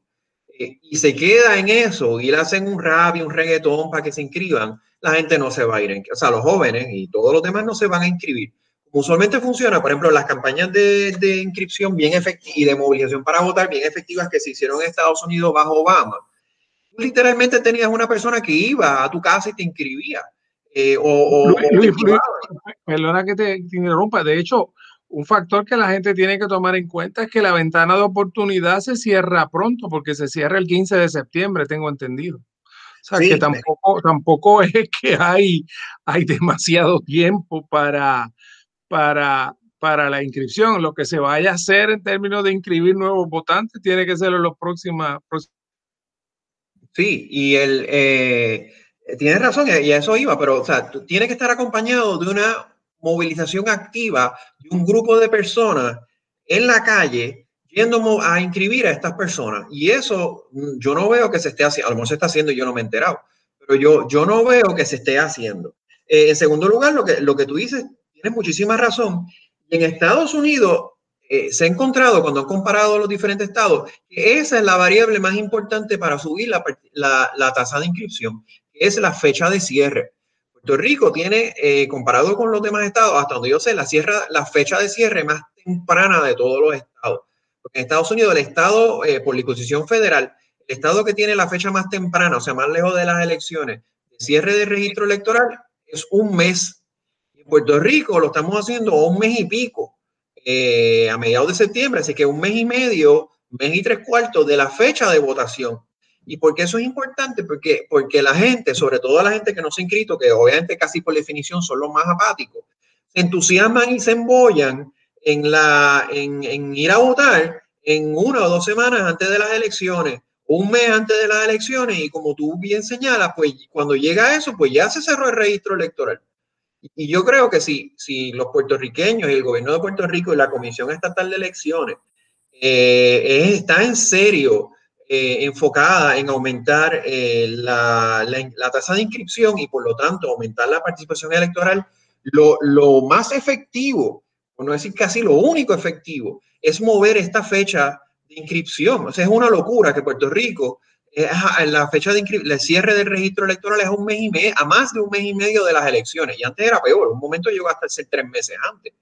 y se queda en eso y le hacen un rap y un reggaetón para que se inscriban, la gente no se va a ir. O sea, los jóvenes y todos los demás no se van a inscribir usualmente funciona, por ejemplo, las campañas de, de inscripción bien efectivas y de movilización para votar bien efectivas que se hicieron en Estados Unidos bajo Obama. Literalmente tenías una persona que iba a tu casa y te inscribía. Eh, o, Luis, perdona que te, interrumpa. De hecho, un factor que la gente tiene que tomar en cuenta es que la ventana de oportunidad se cierra pronto, porque se cierra el 15 de septiembre, tengo entendido. O sea, que tampoco, tampoco es que hay, hay demasiado tiempo para, para, para la inscripción. Lo que se vaya a hacer en términos de inscribir nuevos votantes tiene que ser en los próximos. Sí, y el, eh, tienes razón, y a eso iba, pero o sea, tiene que estar acompañado de una movilización activa de un grupo de personas en la calle yendo a inscribir a estas personas. Y eso mm, yo no veo que se esté haciendo, a lo mejor se está haciendo y yo no me he enterado, pero yo, yo no veo que se esté haciendo. Eh, en segundo lugar, lo que, lo que tú dices tienes muchísima razón. En Estados Unidos eh, se ha encontrado, cuando han comparado los diferentes estados, que esa es la variable más importante para subir la, la, la tasa de inscripción, es la fecha de cierre. Puerto Rico tiene, eh, comparado con los demás estados, hasta donde yo sé, la, cierra, la fecha de cierre más temprana de todos los estados. En Estados Unidos, el estado, eh, por disposición federal, el estado que tiene la fecha más temprana, o sea, más lejos de las elecciones, de cierre de registro electoral, es un mes Puerto Rico lo estamos haciendo un mes y pico, eh, a mediados de septiembre, así que un mes y medio, mes y tres cuartos de la fecha de votación. ¿Y por qué eso es importante? Porque, porque la gente, sobre todo la gente que no se ha inscrito, que obviamente casi por definición son los más apáticos, se entusiasman y se embollan en, la, en, ir a votar en una o dos semanas antes de las elecciones, un mes antes de las elecciones, y como tú bien señalas, pues cuando llega eso, pues ya se cerró el registro electoral. Y yo creo que si, si los puertorriqueños y el gobierno de Puerto Rico y la Comisión Estatal de Elecciones eh, está en serio eh, enfocada en aumentar eh, la, la, tasa de inscripción y por lo tanto aumentar la participación electoral, lo, lo más efectivo, por no decir casi lo único efectivo, es mover esta fecha de inscripción. O sea, es una locura que Puerto Rico la fecha de el cierre del registro electoral es un mes y medio, a más de un mes y medio de las elecciones. Y antes era peor, un momento llegó hasta ser tres meses antes.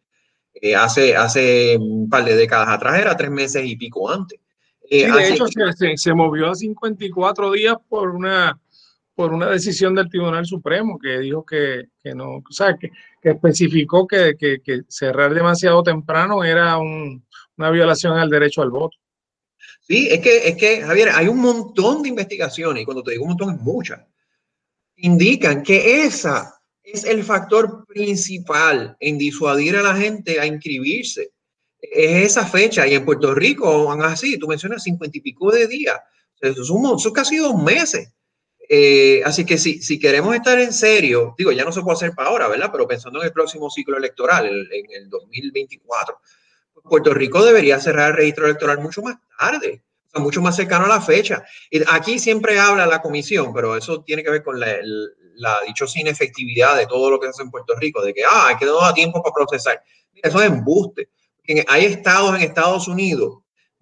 Eh, hace, hace un par de décadas atrás era tres meses y pico antes. Eh, de hecho, se, se, movió a 54 días por una, por una decisión del Tribunal Supremo que dijo que, que no, o sea, que, que especificó que, que, cerrar demasiado temprano era un, una violación al derecho al voto. Sí, es que, es que, Javier, hay un montón de investigaciones, y cuando te digo un montón es muchas, indican que esa es el factor principal en disuadir a la gente a inscribirse. Es esa fecha, y en Puerto Rico, así, tú mencionas cincuenta y pico de días, eso es, un, eso casi dos meses. Eh, así que si, si queremos estar en serio, digo, ya no se puede hacer para ahora, ¿verdad? Pero pensando en el próximo ciclo electoral, en el 2024, Puerto Rico debería cerrar el registro electoral mucho más tarde, o mucho más cercano a la fecha. Y aquí siempre habla la comisión, pero eso tiene que ver con la, dichosa inefectividad de todo lo que se hace en Puerto Rico, de que, ah, que no tiempo para procesar. eso es embuste. Hay estados en Estados Unidos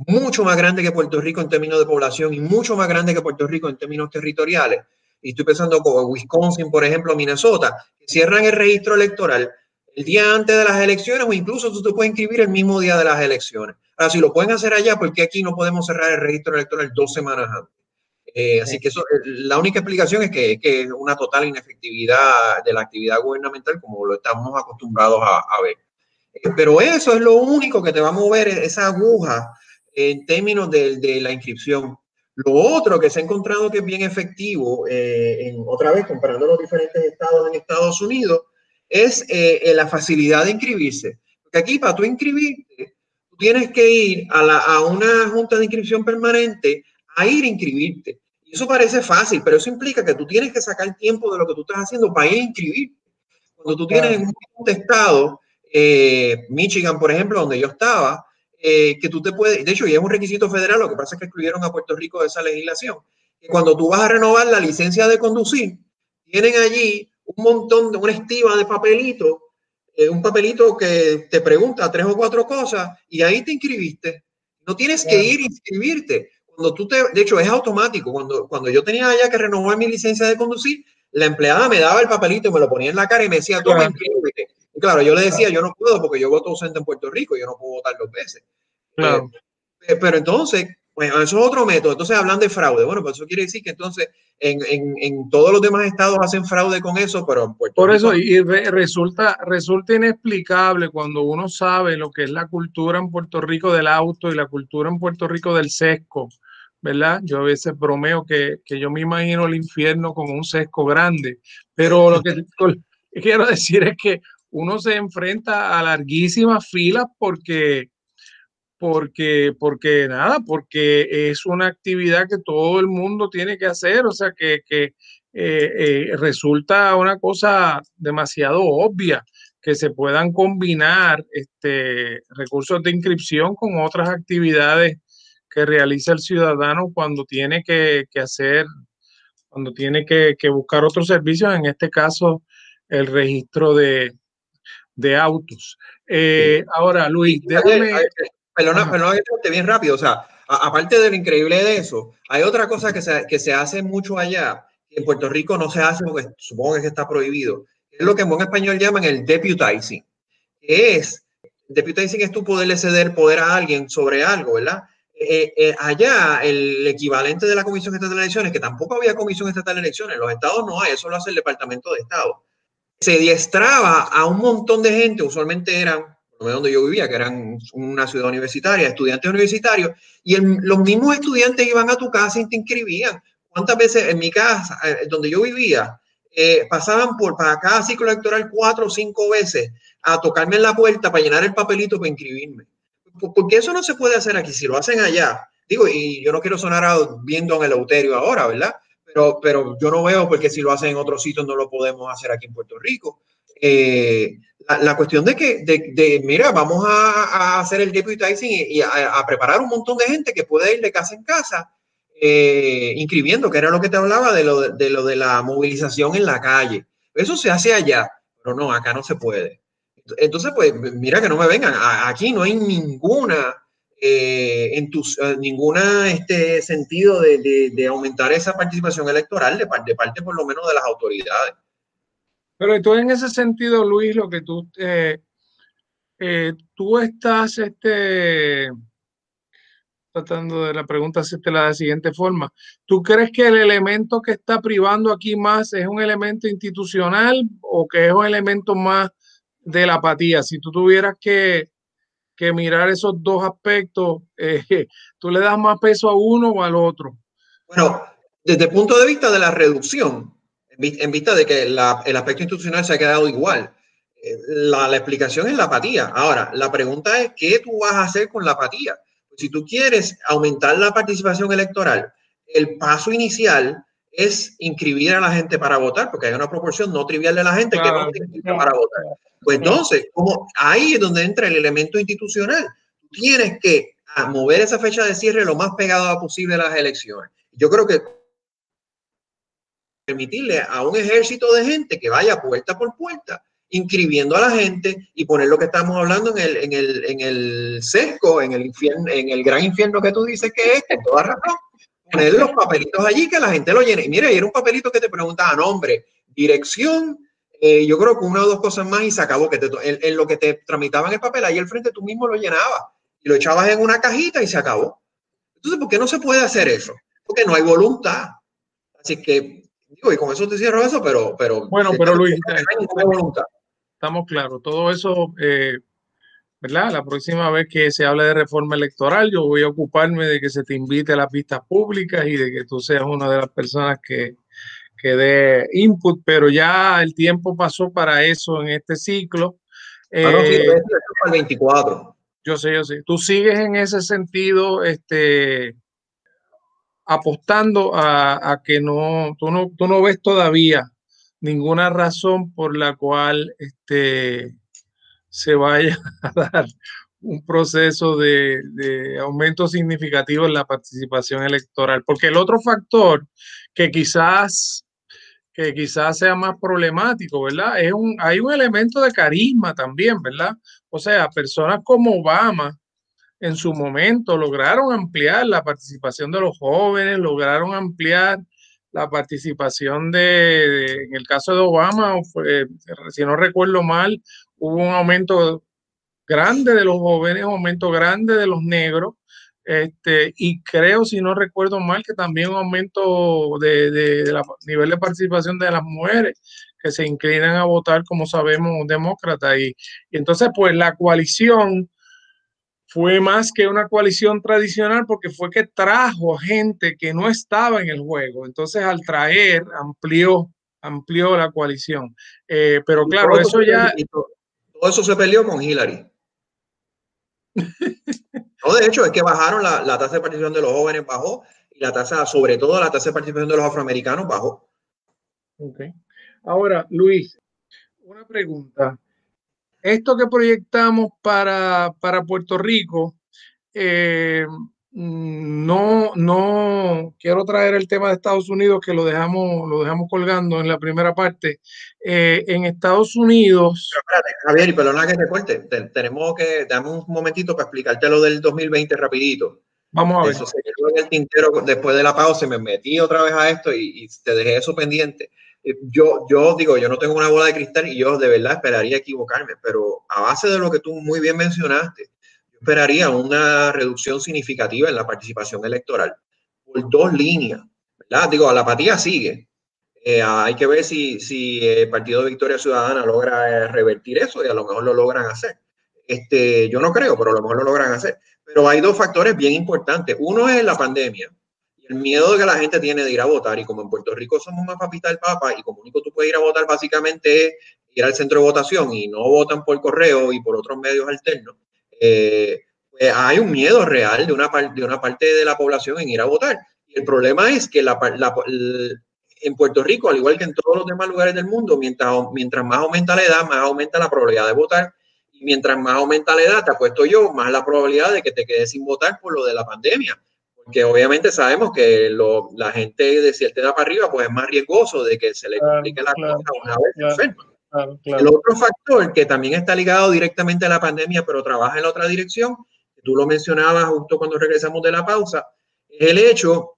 mucho más grandes que Puerto Rico en términos de población y mucho más grandes que Puerto Rico en términos territoriales. Y estoy pensando como Wisconsin, por ejemplo, Minnesota, que cierran el registro electoral el día antes de las elecciones o incluso tú te puedes inscribir el mismo día de las elecciones. Ahora, si lo pueden hacer allá, ¿por qué aquí no podemos cerrar el registro electoral dos semanas antes? Eh, así que eso, eh, la única explicación es que, es una total inefectividad de la actividad gubernamental como lo estamos acostumbrados a, ver. Eh, pero eso es lo único que te va a mover esa aguja en términos de, de la inscripción. Lo otro que se ha encontrado que es bien efectivo, eh, en, otra vez comparando los diferentes estados en Estados Unidos, es eh, la facilidad de inscribirse. Porque aquí para tú inscribirte, tú tienes que ir a, la, a una junta de inscripción permanente a ir a inscribirte. Y eso parece fácil, pero eso implica que tú tienes que sacar tiempo de lo que tú estás haciendo para ir a inscribirte. Cuando tú tienes en un estado, eh, Michigan, por ejemplo, donde yo estaba, eh, que tú te puedes, de hecho, y es un requisito federal, lo que pasa es que excluyeron a Puerto Rico de esa legislación, que cuando tú vas a renovar la licencia de conducir, tienen allí un montón de, una estiva de papelitos, eh, un papelito que te pregunta tres o cuatro cosas y ahí te inscribiste. No tienes que ir a inscribirte. Cuando tú te, de hecho, es automático. Cuando, cuando yo tenía ya que renovar mi licencia de conducir, la empleada me daba el papelito y me lo ponía en la cara y me decía, inscríbete. Y claro, yo le decía, yo no puedo porque yo voto ausente en Puerto Rico, yo no puedo votar dos veces. Claro. Eh, pero entonces, bueno, eso es otro método. Entonces hablan de fraude. Bueno, pues eso quiere decir que entonces en, en, en todos los demás estados hacen fraude con eso, pero en Puerto Por eso, y resulta, resulta inexplicable cuando uno sabe lo que es la cultura en Puerto Rico del auto y la cultura en Puerto Rico del sesco, ¿verdad? Yo a veces bromeo que, que yo me imagino el infierno con un sesco grande, pero lo que quiero decir es que uno se enfrenta a larguísimas filas porque porque, porque nada, porque es una actividad que todo el mundo tiene que hacer, o sea, que, que eh, eh, resulta una cosa demasiado obvia que se puedan combinar este, recursos de inscripción con otras actividades que realiza el ciudadano cuando tiene que, que hacer, cuando tiene que, que, buscar otros servicios, en este caso el registro de, de autos. Eh, ahora, Luis, déjame... Perdona, perdona que bien rápido. O sea, aparte de lo increíble de eso, hay otra cosa que se, que se hace mucho allá, que en Puerto Rico no se hace porque supongo que está prohibido. Es lo que en buen español llaman el deputizing. Que es, deputizing es tú poderle ceder poder a alguien sobre algo, ¿verdad? Eh, eh, allá el equivalente de la Comisión Estatal de Elecciones, que tampoco había Comisión Estatal de Elecciones, en los estados no hay, eso lo hace el Departamento de Estado. Se diestraba a un montón de gente, usualmente eran donde yo vivía, que eran una ciudad universitaria, estudiantes universitarios, y los mismos estudiantes iban a tu casa y te inscribían. ¿Cuántas veces en mi casa, eh, donde yo vivía, eh, pasaban por para cada ciclo electoral cuatro o cinco veces a tocarme en la puerta para llenar el papelito para inscribirme? Porque eso no se puede hacer aquí, si lo hacen allá. Digo, y yo no quiero sonar viendo en el euterio ahora, ¿verdad? Pero, pero yo no veo porque si lo hacen en otros sitios no lo podemos hacer aquí en Puerto Rico. Eh, la, cuestión de que, de, mira, vamos a, hacer el deputizing y, y a, preparar un montón de gente que puede ir de casa en casa eh, inscribiendo, que era lo que te hablaba de lo de, la movilización en la calle. Eso se hace allá, pero no, acá no se puede. Entonces, pues, mira que no me vengan. Aquí no hay ninguna, eh, en tus, eh, ninguna este sentido de, de, aumentar esa participación electoral de parte, por lo menos, de las autoridades. Pero tú en ese sentido, Luis, lo que tú, eh, eh, tú estás este, tratando de la pregunta hacerte la de la siguiente forma. ¿Tú crees que el elemento que está privando aquí más es un elemento institucional o que es un elemento más de la apatía? Si tú tuvieras que, que mirar esos dos aspectos, eh, ¿tú le das más peso a uno o al otro? Bueno, desde el punto de vista de la reducción, en vista de que el aspecto institucional se ha quedado igual. Eh, la, la, explicación es la apatía. Ahora, la pregunta es, ¿qué tú vas a hacer con la apatía? si tú quieres aumentar la participación electoral, el paso inicial es inscribir a la gente para votar, porque hay una proporción no trivial de la gente que no inscribe para votar. Pues entonces, como ahí es donde entra el elemento institucional. tienes que mover esa fecha de cierre lo más pegado posible a las elecciones. Yo creo que permitirle a un ejército de gente que vaya puerta por puerta, inscribiendo a la gente y poner lo que estamos hablando en el, en el, en el sesco, en el infierno, en el gran infierno que tú dices que es, con toda razón, poner los papelitos allí que la gente lo llene. Y mira, y era un papelito que te preguntaba nombre, dirección, eh, yo creo que una o dos cosas más y se acabó. Que te, en, lo que te tramitaban el papel, ahí al frente tú mismo lo llenabas y lo echabas en una cajita y se acabó. Entonces, ¿por qué no se puede hacer eso? Porque no hay voluntad. Así que y con eso te cierro eso, pero... pero bueno, pero Luis, estamos claros. Todo eso, eh, ¿verdad? La próxima vez que se hable de reforma electoral, yo voy a ocuparme de que se te invite a las vistas públicas y de que tú seas una de las personas que, que dé input, pero ya el tiempo pasó para eso en este ciclo. Ah, no, sí, eh, el 24. Yo sé, yo sé. Tú sigues en ese sentido, este, apostando a, que no tú, no, tú no ves todavía ninguna razón por la cual este, se vaya a dar un proceso de, de, aumento significativo en la participación electoral. Porque el otro factor que quizás, que quizás sea más problemático, ¿verdad? Es un, hay un elemento de carisma también, ¿verdad? O sea, personas como Obama en su momento lograron ampliar la participación de los jóvenes, lograron ampliar la participación de, en el caso de Obama, si no recuerdo mal, hubo un aumento grande de los jóvenes, un aumento grande de los negros, este, y creo, si no recuerdo mal, que también un aumento de, de, nivel de participación de las mujeres que se inclinan a votar, como sabemos, demócrata. Y entonces, pues la coalición fue más que una coalición tradicional porque fue que trajo gente que no estaba en el juego. Entonces, al traer, amplió, amplió la coalición. Eh, pero claro, eso ya... Todo eso se peleó con Hillary. no, de hecho, es que bajaron la, la, tasa de participación de los jóvenes, bajó, y la tasa, sobre todo la tasa de participación de los afroamericanos, bajó. Ok. Ahora, Luis, una pregunta esto que proyectamos para, para Puerto Rico, eh, no, no quiero traer el tema de Estados Unidos que lo dejamos, lo dejamos colgando en la primera parte. Eh, en Estados Unidos. Pero espérate, Javier, y perdona que te cuente, tenemos que, dame un momentito para explicarte lo del 2020 rapidito. Vamos a ver. Eso se quedó en el tintero después de la pausa, me metí otra vez a esto y, y te dejé eso pendiente. Eh, yo, yo digo, yo no tengo una bola de cristal y yo de verdad esperaría equivocarme, pero a base de lo que tú muy bien mencionaste, yo esperaría una reducción significativa en la participación electoral por dos líneas, ¿verdad? Digo, la apatía sigue. Eh, hay que ver si, si el Partido de Victoria Ciudadana logra eh, revertir eso y a lo mejor lo logran hacer. Este, yo no creo, pero a lo mejor lo logran hacer. Pero hay dos factores bien importantes. Uno es la pandemia el miedo que la gente tiene de ir a votar y como en Puerto Rico somos más papita del Papa y como único tú puedes ir a votar básicamente es ir al centro de votación y no votan por correo y por otros medios alternos, eh, pues hay un miedo real de una, de una parte de la población en ir a votar. Y el problema es que la, la, en Puerto Rico, al igual que en todos los demás lugares del mundo, mientras, mientras más aumenta la edad, más aumenta la probabilidad de votar. Y mientras más aumenta la edad, te apuesto yo, más la probabilidad de que te quedes sin votar por lo de la pandemia porque obviamente sabemos que lo, la gente de cierta edad para arriba pues es más riesgoso de que se le complique la cosa una vez enferma. El otro factor que también está ligado directamente a la pandemia, pero trabaja en la otra dirección, tú lo mencionabas justo cuando regresamos de la pausa, es el hecho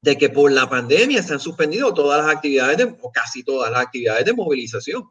de que por la pandemia se han suspendido todas las actividades, de, o casi todas las actividades de movilización.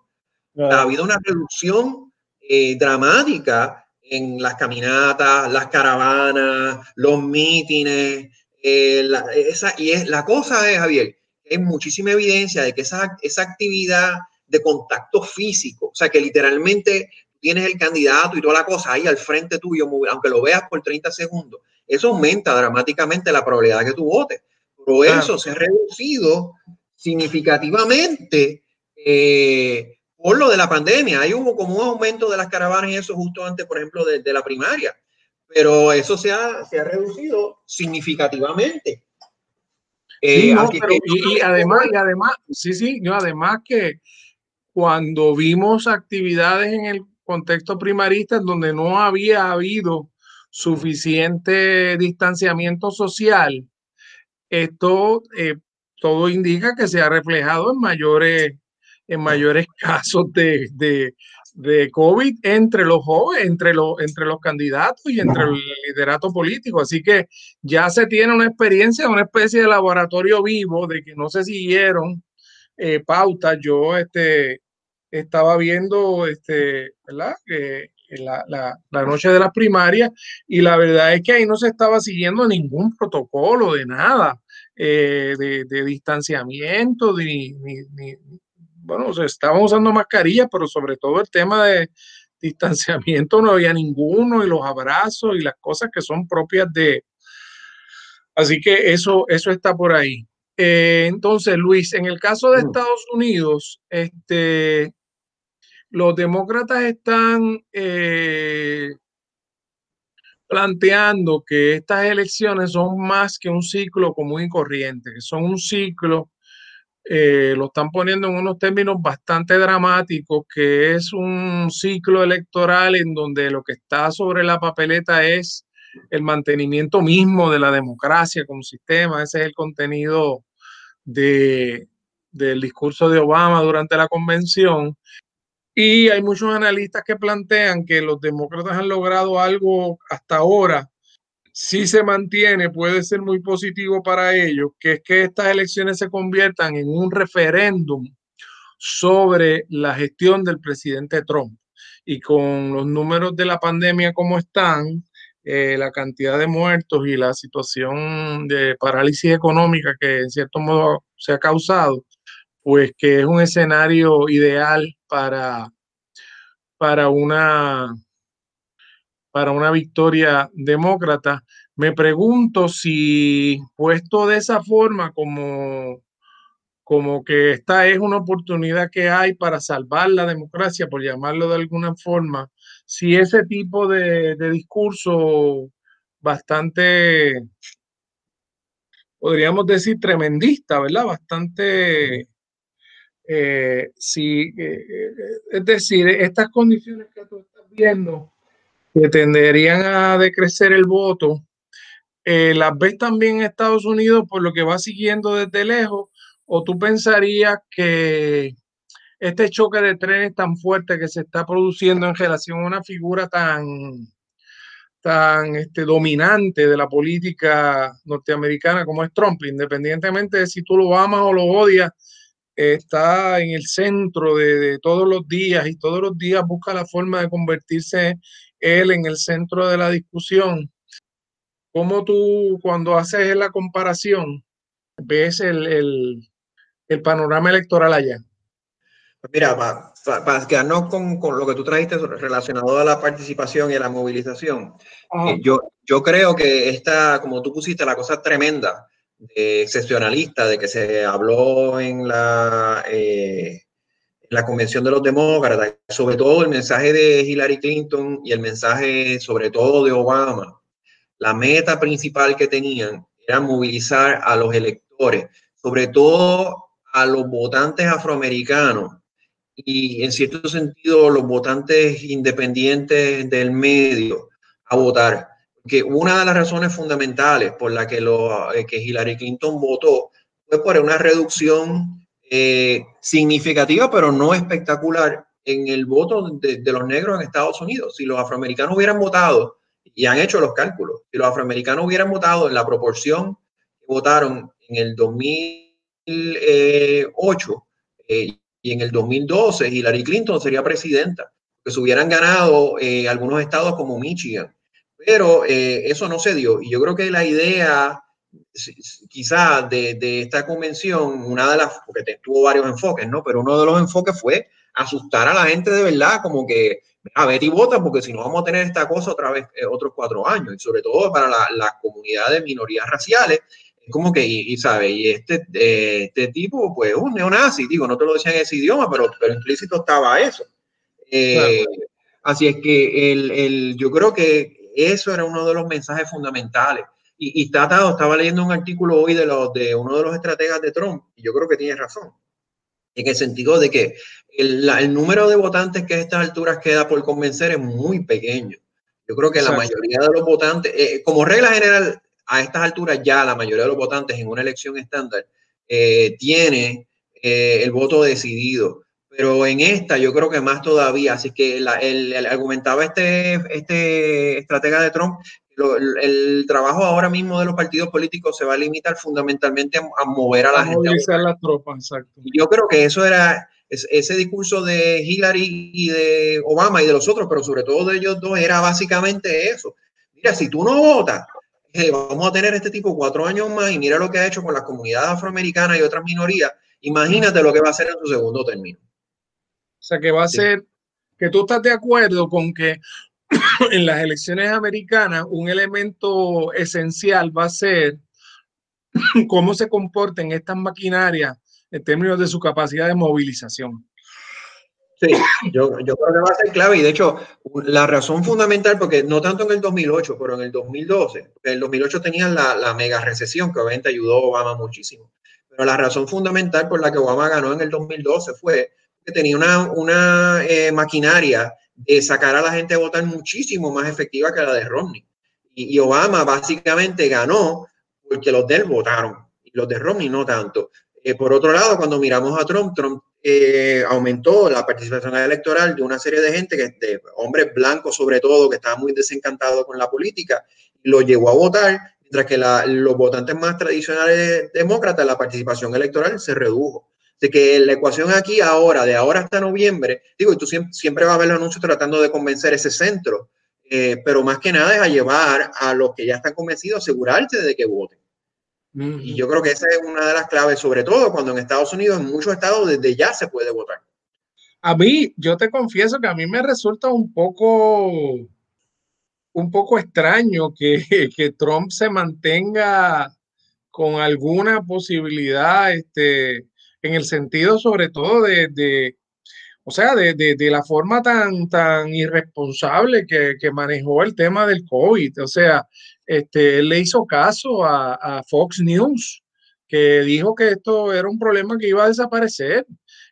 Ha habido una reducción eh, dramática en las caminatas, las caravanas, los mítines. Eh, esa, y es, la cosa es, Javier, hay muchísima evidencia de que esa, esa actividad de contacto físico, o sea, que literalmente tienes el candidato y toda la cosa ahí al frente tuyo, aunque lo veas por 30 segundos, eso aumenta dramáticamente la probabilidad de que tú votes. Pero eso se ha reducido significativamente eh, por lo de la pandemia. Hay hubo como un aumento de las caravanas y eso justo antes, por ejemplo, de, la primaria. Pero eso se ha, se ha reducido significativamente. Eh, y, además, y además, sí, sí, yo además que cuando vimos actividades en el contexto primarista donde no había habido suficiente distanciamiento social, esto eh, todo indica que se ha reflejado en mayores en mayores casos de, de, de, COVID entre los jóvenes, entre los, entre los candidatos y entre el liderato político. Así que ya se tiene una experiencia, una especie de laboratorio vivo de que no se siguieron eh, pautas. Yo este, estaba viendo, este, ¿verdad? la, la, la, noche de las primarias y la verdad es que ahí no se estaba siguiendo ningún protocolo de nada, eh, de, de, distanciamiento, ni, ni, bueno, o sea, estaban usando mascarillas, pero sobre todo el tema de, distanciamiento no había ninguno y los abrazos y las cosas que son propias de... Así que eso, eso está por ahí. Eh, entonces, Luis, en el caso de mm. Estados Unidos, este, los demócratas están eh, planteando que estas elecciones son más que un ciclo común y corriente, que son un ciclo, eh, lo están poniendo en unos términos bastante dramáticos, que es un ciclo electoral en donde lo que está sobre la papeleta es el mantenimiento mismo de la democracia como sistema, ese es el contenido de, del discurso de Obama durante la convención. Y hay muchos analistas que plantean que los demócratas han logrado algo hasta ahora. Si se mantiene, puede ser muy positivo para ellos, que es que estas elecciones se conviertan en un referéndum sobre la gestión del presidente Trump. Y con los números de la pandemia como están, eh, la cantidad de muertos y la situación de parálisis económica que en cierto modo se ha causado, pues que es un escenario ideal para, para, una, para una victoria demócrata. Me pregunto si puesto de esa forma como como que esta es una oportunidad que hay para salvar la democracia, por llamarlo de alguna forma, si ese tipo de, discurso bastante, podríamos decir, tremendista, ¿verdad? Bastante, eh, si, eh, eh, es decir, estas condiciones que tú estás viendo, que tenderían a decrecer el voto, las ves también en Estados Unidos por lo que va siguiendo desde lejos ¿O tú pensarías que este choque de trenes tan fuerte que se está produciendo en relación a una figura tan, tan este, dominante de la política norteamericana como es Trump, independientemente de si tú lo amas o lo odias, está en el centro de, de, todos los días y todos los días busca la forma de convertirse él en el centro de la discusión. ¿Cómo tú cuando haces la comparación ves el, el panorama electoral allá? Pues mira, para, quedarnos con, con, lo que tú trajiste relacionado a la participación y a la movilización, eh, yo, yo creo que esta, como tú pusiste, la cosa tremenda, excepcionalista, de que se habló en la, eh, la convención de los demócratas, sobre todo el mensaje de Hillary Clinton y el mensaje sobre todo de Obama, la meta principal que tenían era movilizar a los electores, sobre todo a los votantes afroamericanos y en cierto sentido los votantes independientes del medio a votar. Que una de las razones fundamentales por la que, lo, eh, que Hillary Clinton votó fue por una reducción eh, significativa, pero no espectacular, en el voto de, de, los negros en Estados Unidos. Si los afroamericanos hubieran votado, y han hecho los cálculos, si los afroamericanos hubieran votado en la proporción que votaron en el 2000, 2008 eh, y en el 2012 Hillary Clinton sería presidenta, que se hubieran ganado eh, algunos estados como Michigan. Pero eh, eso no se dio. Y yo creo que la idea quizás de, de, esta convención, una de las, porque tuvo varios enfoques, ¿no? Pero uno de los enfoques fue asustar a la gente de verdad, como que, a ver y vota, porque si no vamos a tener esta cosa otra vez, otros cuatro años, y sobre todo para la, la comunidad de minorías raciales, como que, y, sabe, y este, este tipo, pues, un neonazi, digo, no te lo decía en ese idioma, pero, pero implícito estaba eso. Eh, así es que el, el, yo creo que eso era uno de los mensajes fundamentales. Y, y está atado, estaba leyendo un artículo hoy de, los, de uno de los estrategas de Trump, y yo creo que tiene razón, en el sentido de que el, el número de votantes que a estas alturas queda por convencer es muy pequeño. Yo creo que la mayoría de los votantes, eh, como regla general, a estas alturas ya la mayoría de los votantes en una elección estándar eh, tiene eh, el voto decidido. Pero en esta yo creo que más todavía, así que el, argumentaba este, este estratega de Trump, el, trabajo ahora mismo de los partidos políticos se va a limitar fundamentalmente a, mover a la gente. A las tropas, exacto. Yo creo que eso era, ese discurso de Hillary y de Obama y de los otros, pero sobre todo de ellos dos, era básicamente eso. Mira, si tú no votas, vamos a tener este tipo cuatro años más y mira lo que ha hecho con la comunidad afroamericana y otras minorías, imagínate lo que va a hacer en su segundo término. O sea que va a ser que tú estás de acuerdo con que en las elecciones americanas un elemento esencial va a ser cómo se comporten estas maquinarias en términos de su capacidad de movilización. Sí, yo, yo, creo que va a ser clave y de hecho la razón fundamental, porque no tanto en el 2008, pero en el 2012, en el 2008 tenían la, la, mega recesión que obviamente ayudó a Obama muchísimo, pero la razón fundamental por la que Obama ganó en el 2012 fue que tenía una, una eh, maquinaria de sacar a la gente a votar muchísimo más efectiva que la de Romney. Y, Obama básicamente ganó porque los de él votaron y los de Romney no tanto. Eh, por otro lado, cuando miramos a Trump, Trump eh, aumentó la participación electoral de una serie de gente, que, de hombres blancos sobre todo, que estaban muy desencantados con la política, lo llevó a votar, mientras que la, los votantes más tradicionales demócratas, la participación electoral se redujo. De que la ecuación aquí ahora, de ahora hasta noviembre, digo, y tú siempre, siempre vas a ver los anuncios tratando de convencer ese centro, eh, pero más que nada es a llevar a los que ya están convencidos, asegurarse de que voten. Y yo creo que esa es una de las claves, sobre todo cuando en Estados Unidos, en muchos estados, desde ya se puede votar. A mí, yo te confieso que a mí me resulta un poco, un poco extraño que, que Trump se mantenga con alguna posibilidad, este, en el sentido sobre todo de, de o sea, de, de, la forma tan, tan irresponsable que, que, manejó el tema del COVID. O sea, este, él le hizo caso a, a, Fox News, que dijo que esto era un problema que iba a desaparecer.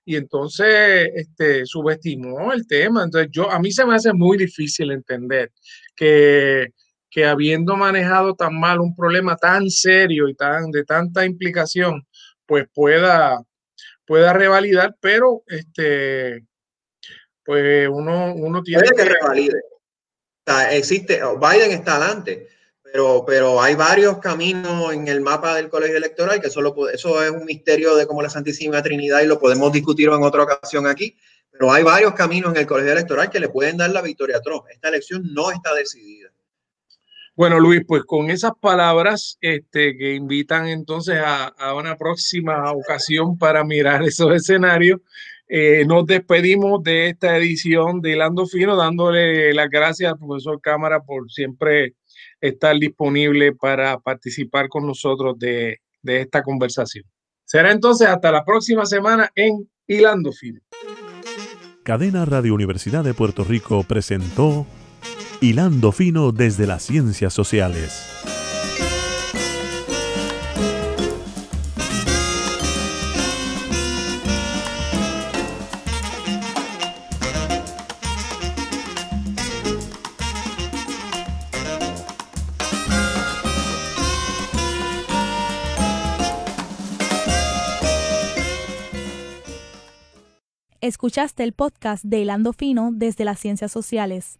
Y entonces este, subestimó el tema. Entonces, yo, a mí se me hace muy difícil entender que, que habiendo manejado tan mal un problema tan serio y tan, de tanta implicación, pues pueda, pueda revalidar, pero este, pues uno, uno tiene Puede que, que revalide. O sea, existe, Biden está adelante, pero, pero hay varios caminos en el mapa del colegio electoral que solo puede, eso es un misterio de como la Santísima Trinidad y lo podemos discutir en otra ocasión aquí, pero hay varios caminos en el colegio electoral que le pueden dar la victoria a Trump. Esta elección no está decidida. Bueno, Luis, pues con esas palabras este, que invitan entonces a, una próxima ocasión para mirar esos escenarios, eh, nos despedimos de esta edición de Hilando Fino, dándole las gracias al profesor Cámara por siempre estar disponible para participar con nosotros de, de esta conversación. Será entonces hasta la próxima semana en Hilando Fino. Cadena Radio Universidad de Puerto Rico presentó Hilando Fino desde las Ciencias Sociales. Escuchaste el podcast de Hilando Fino desde las Ciencias Sociales.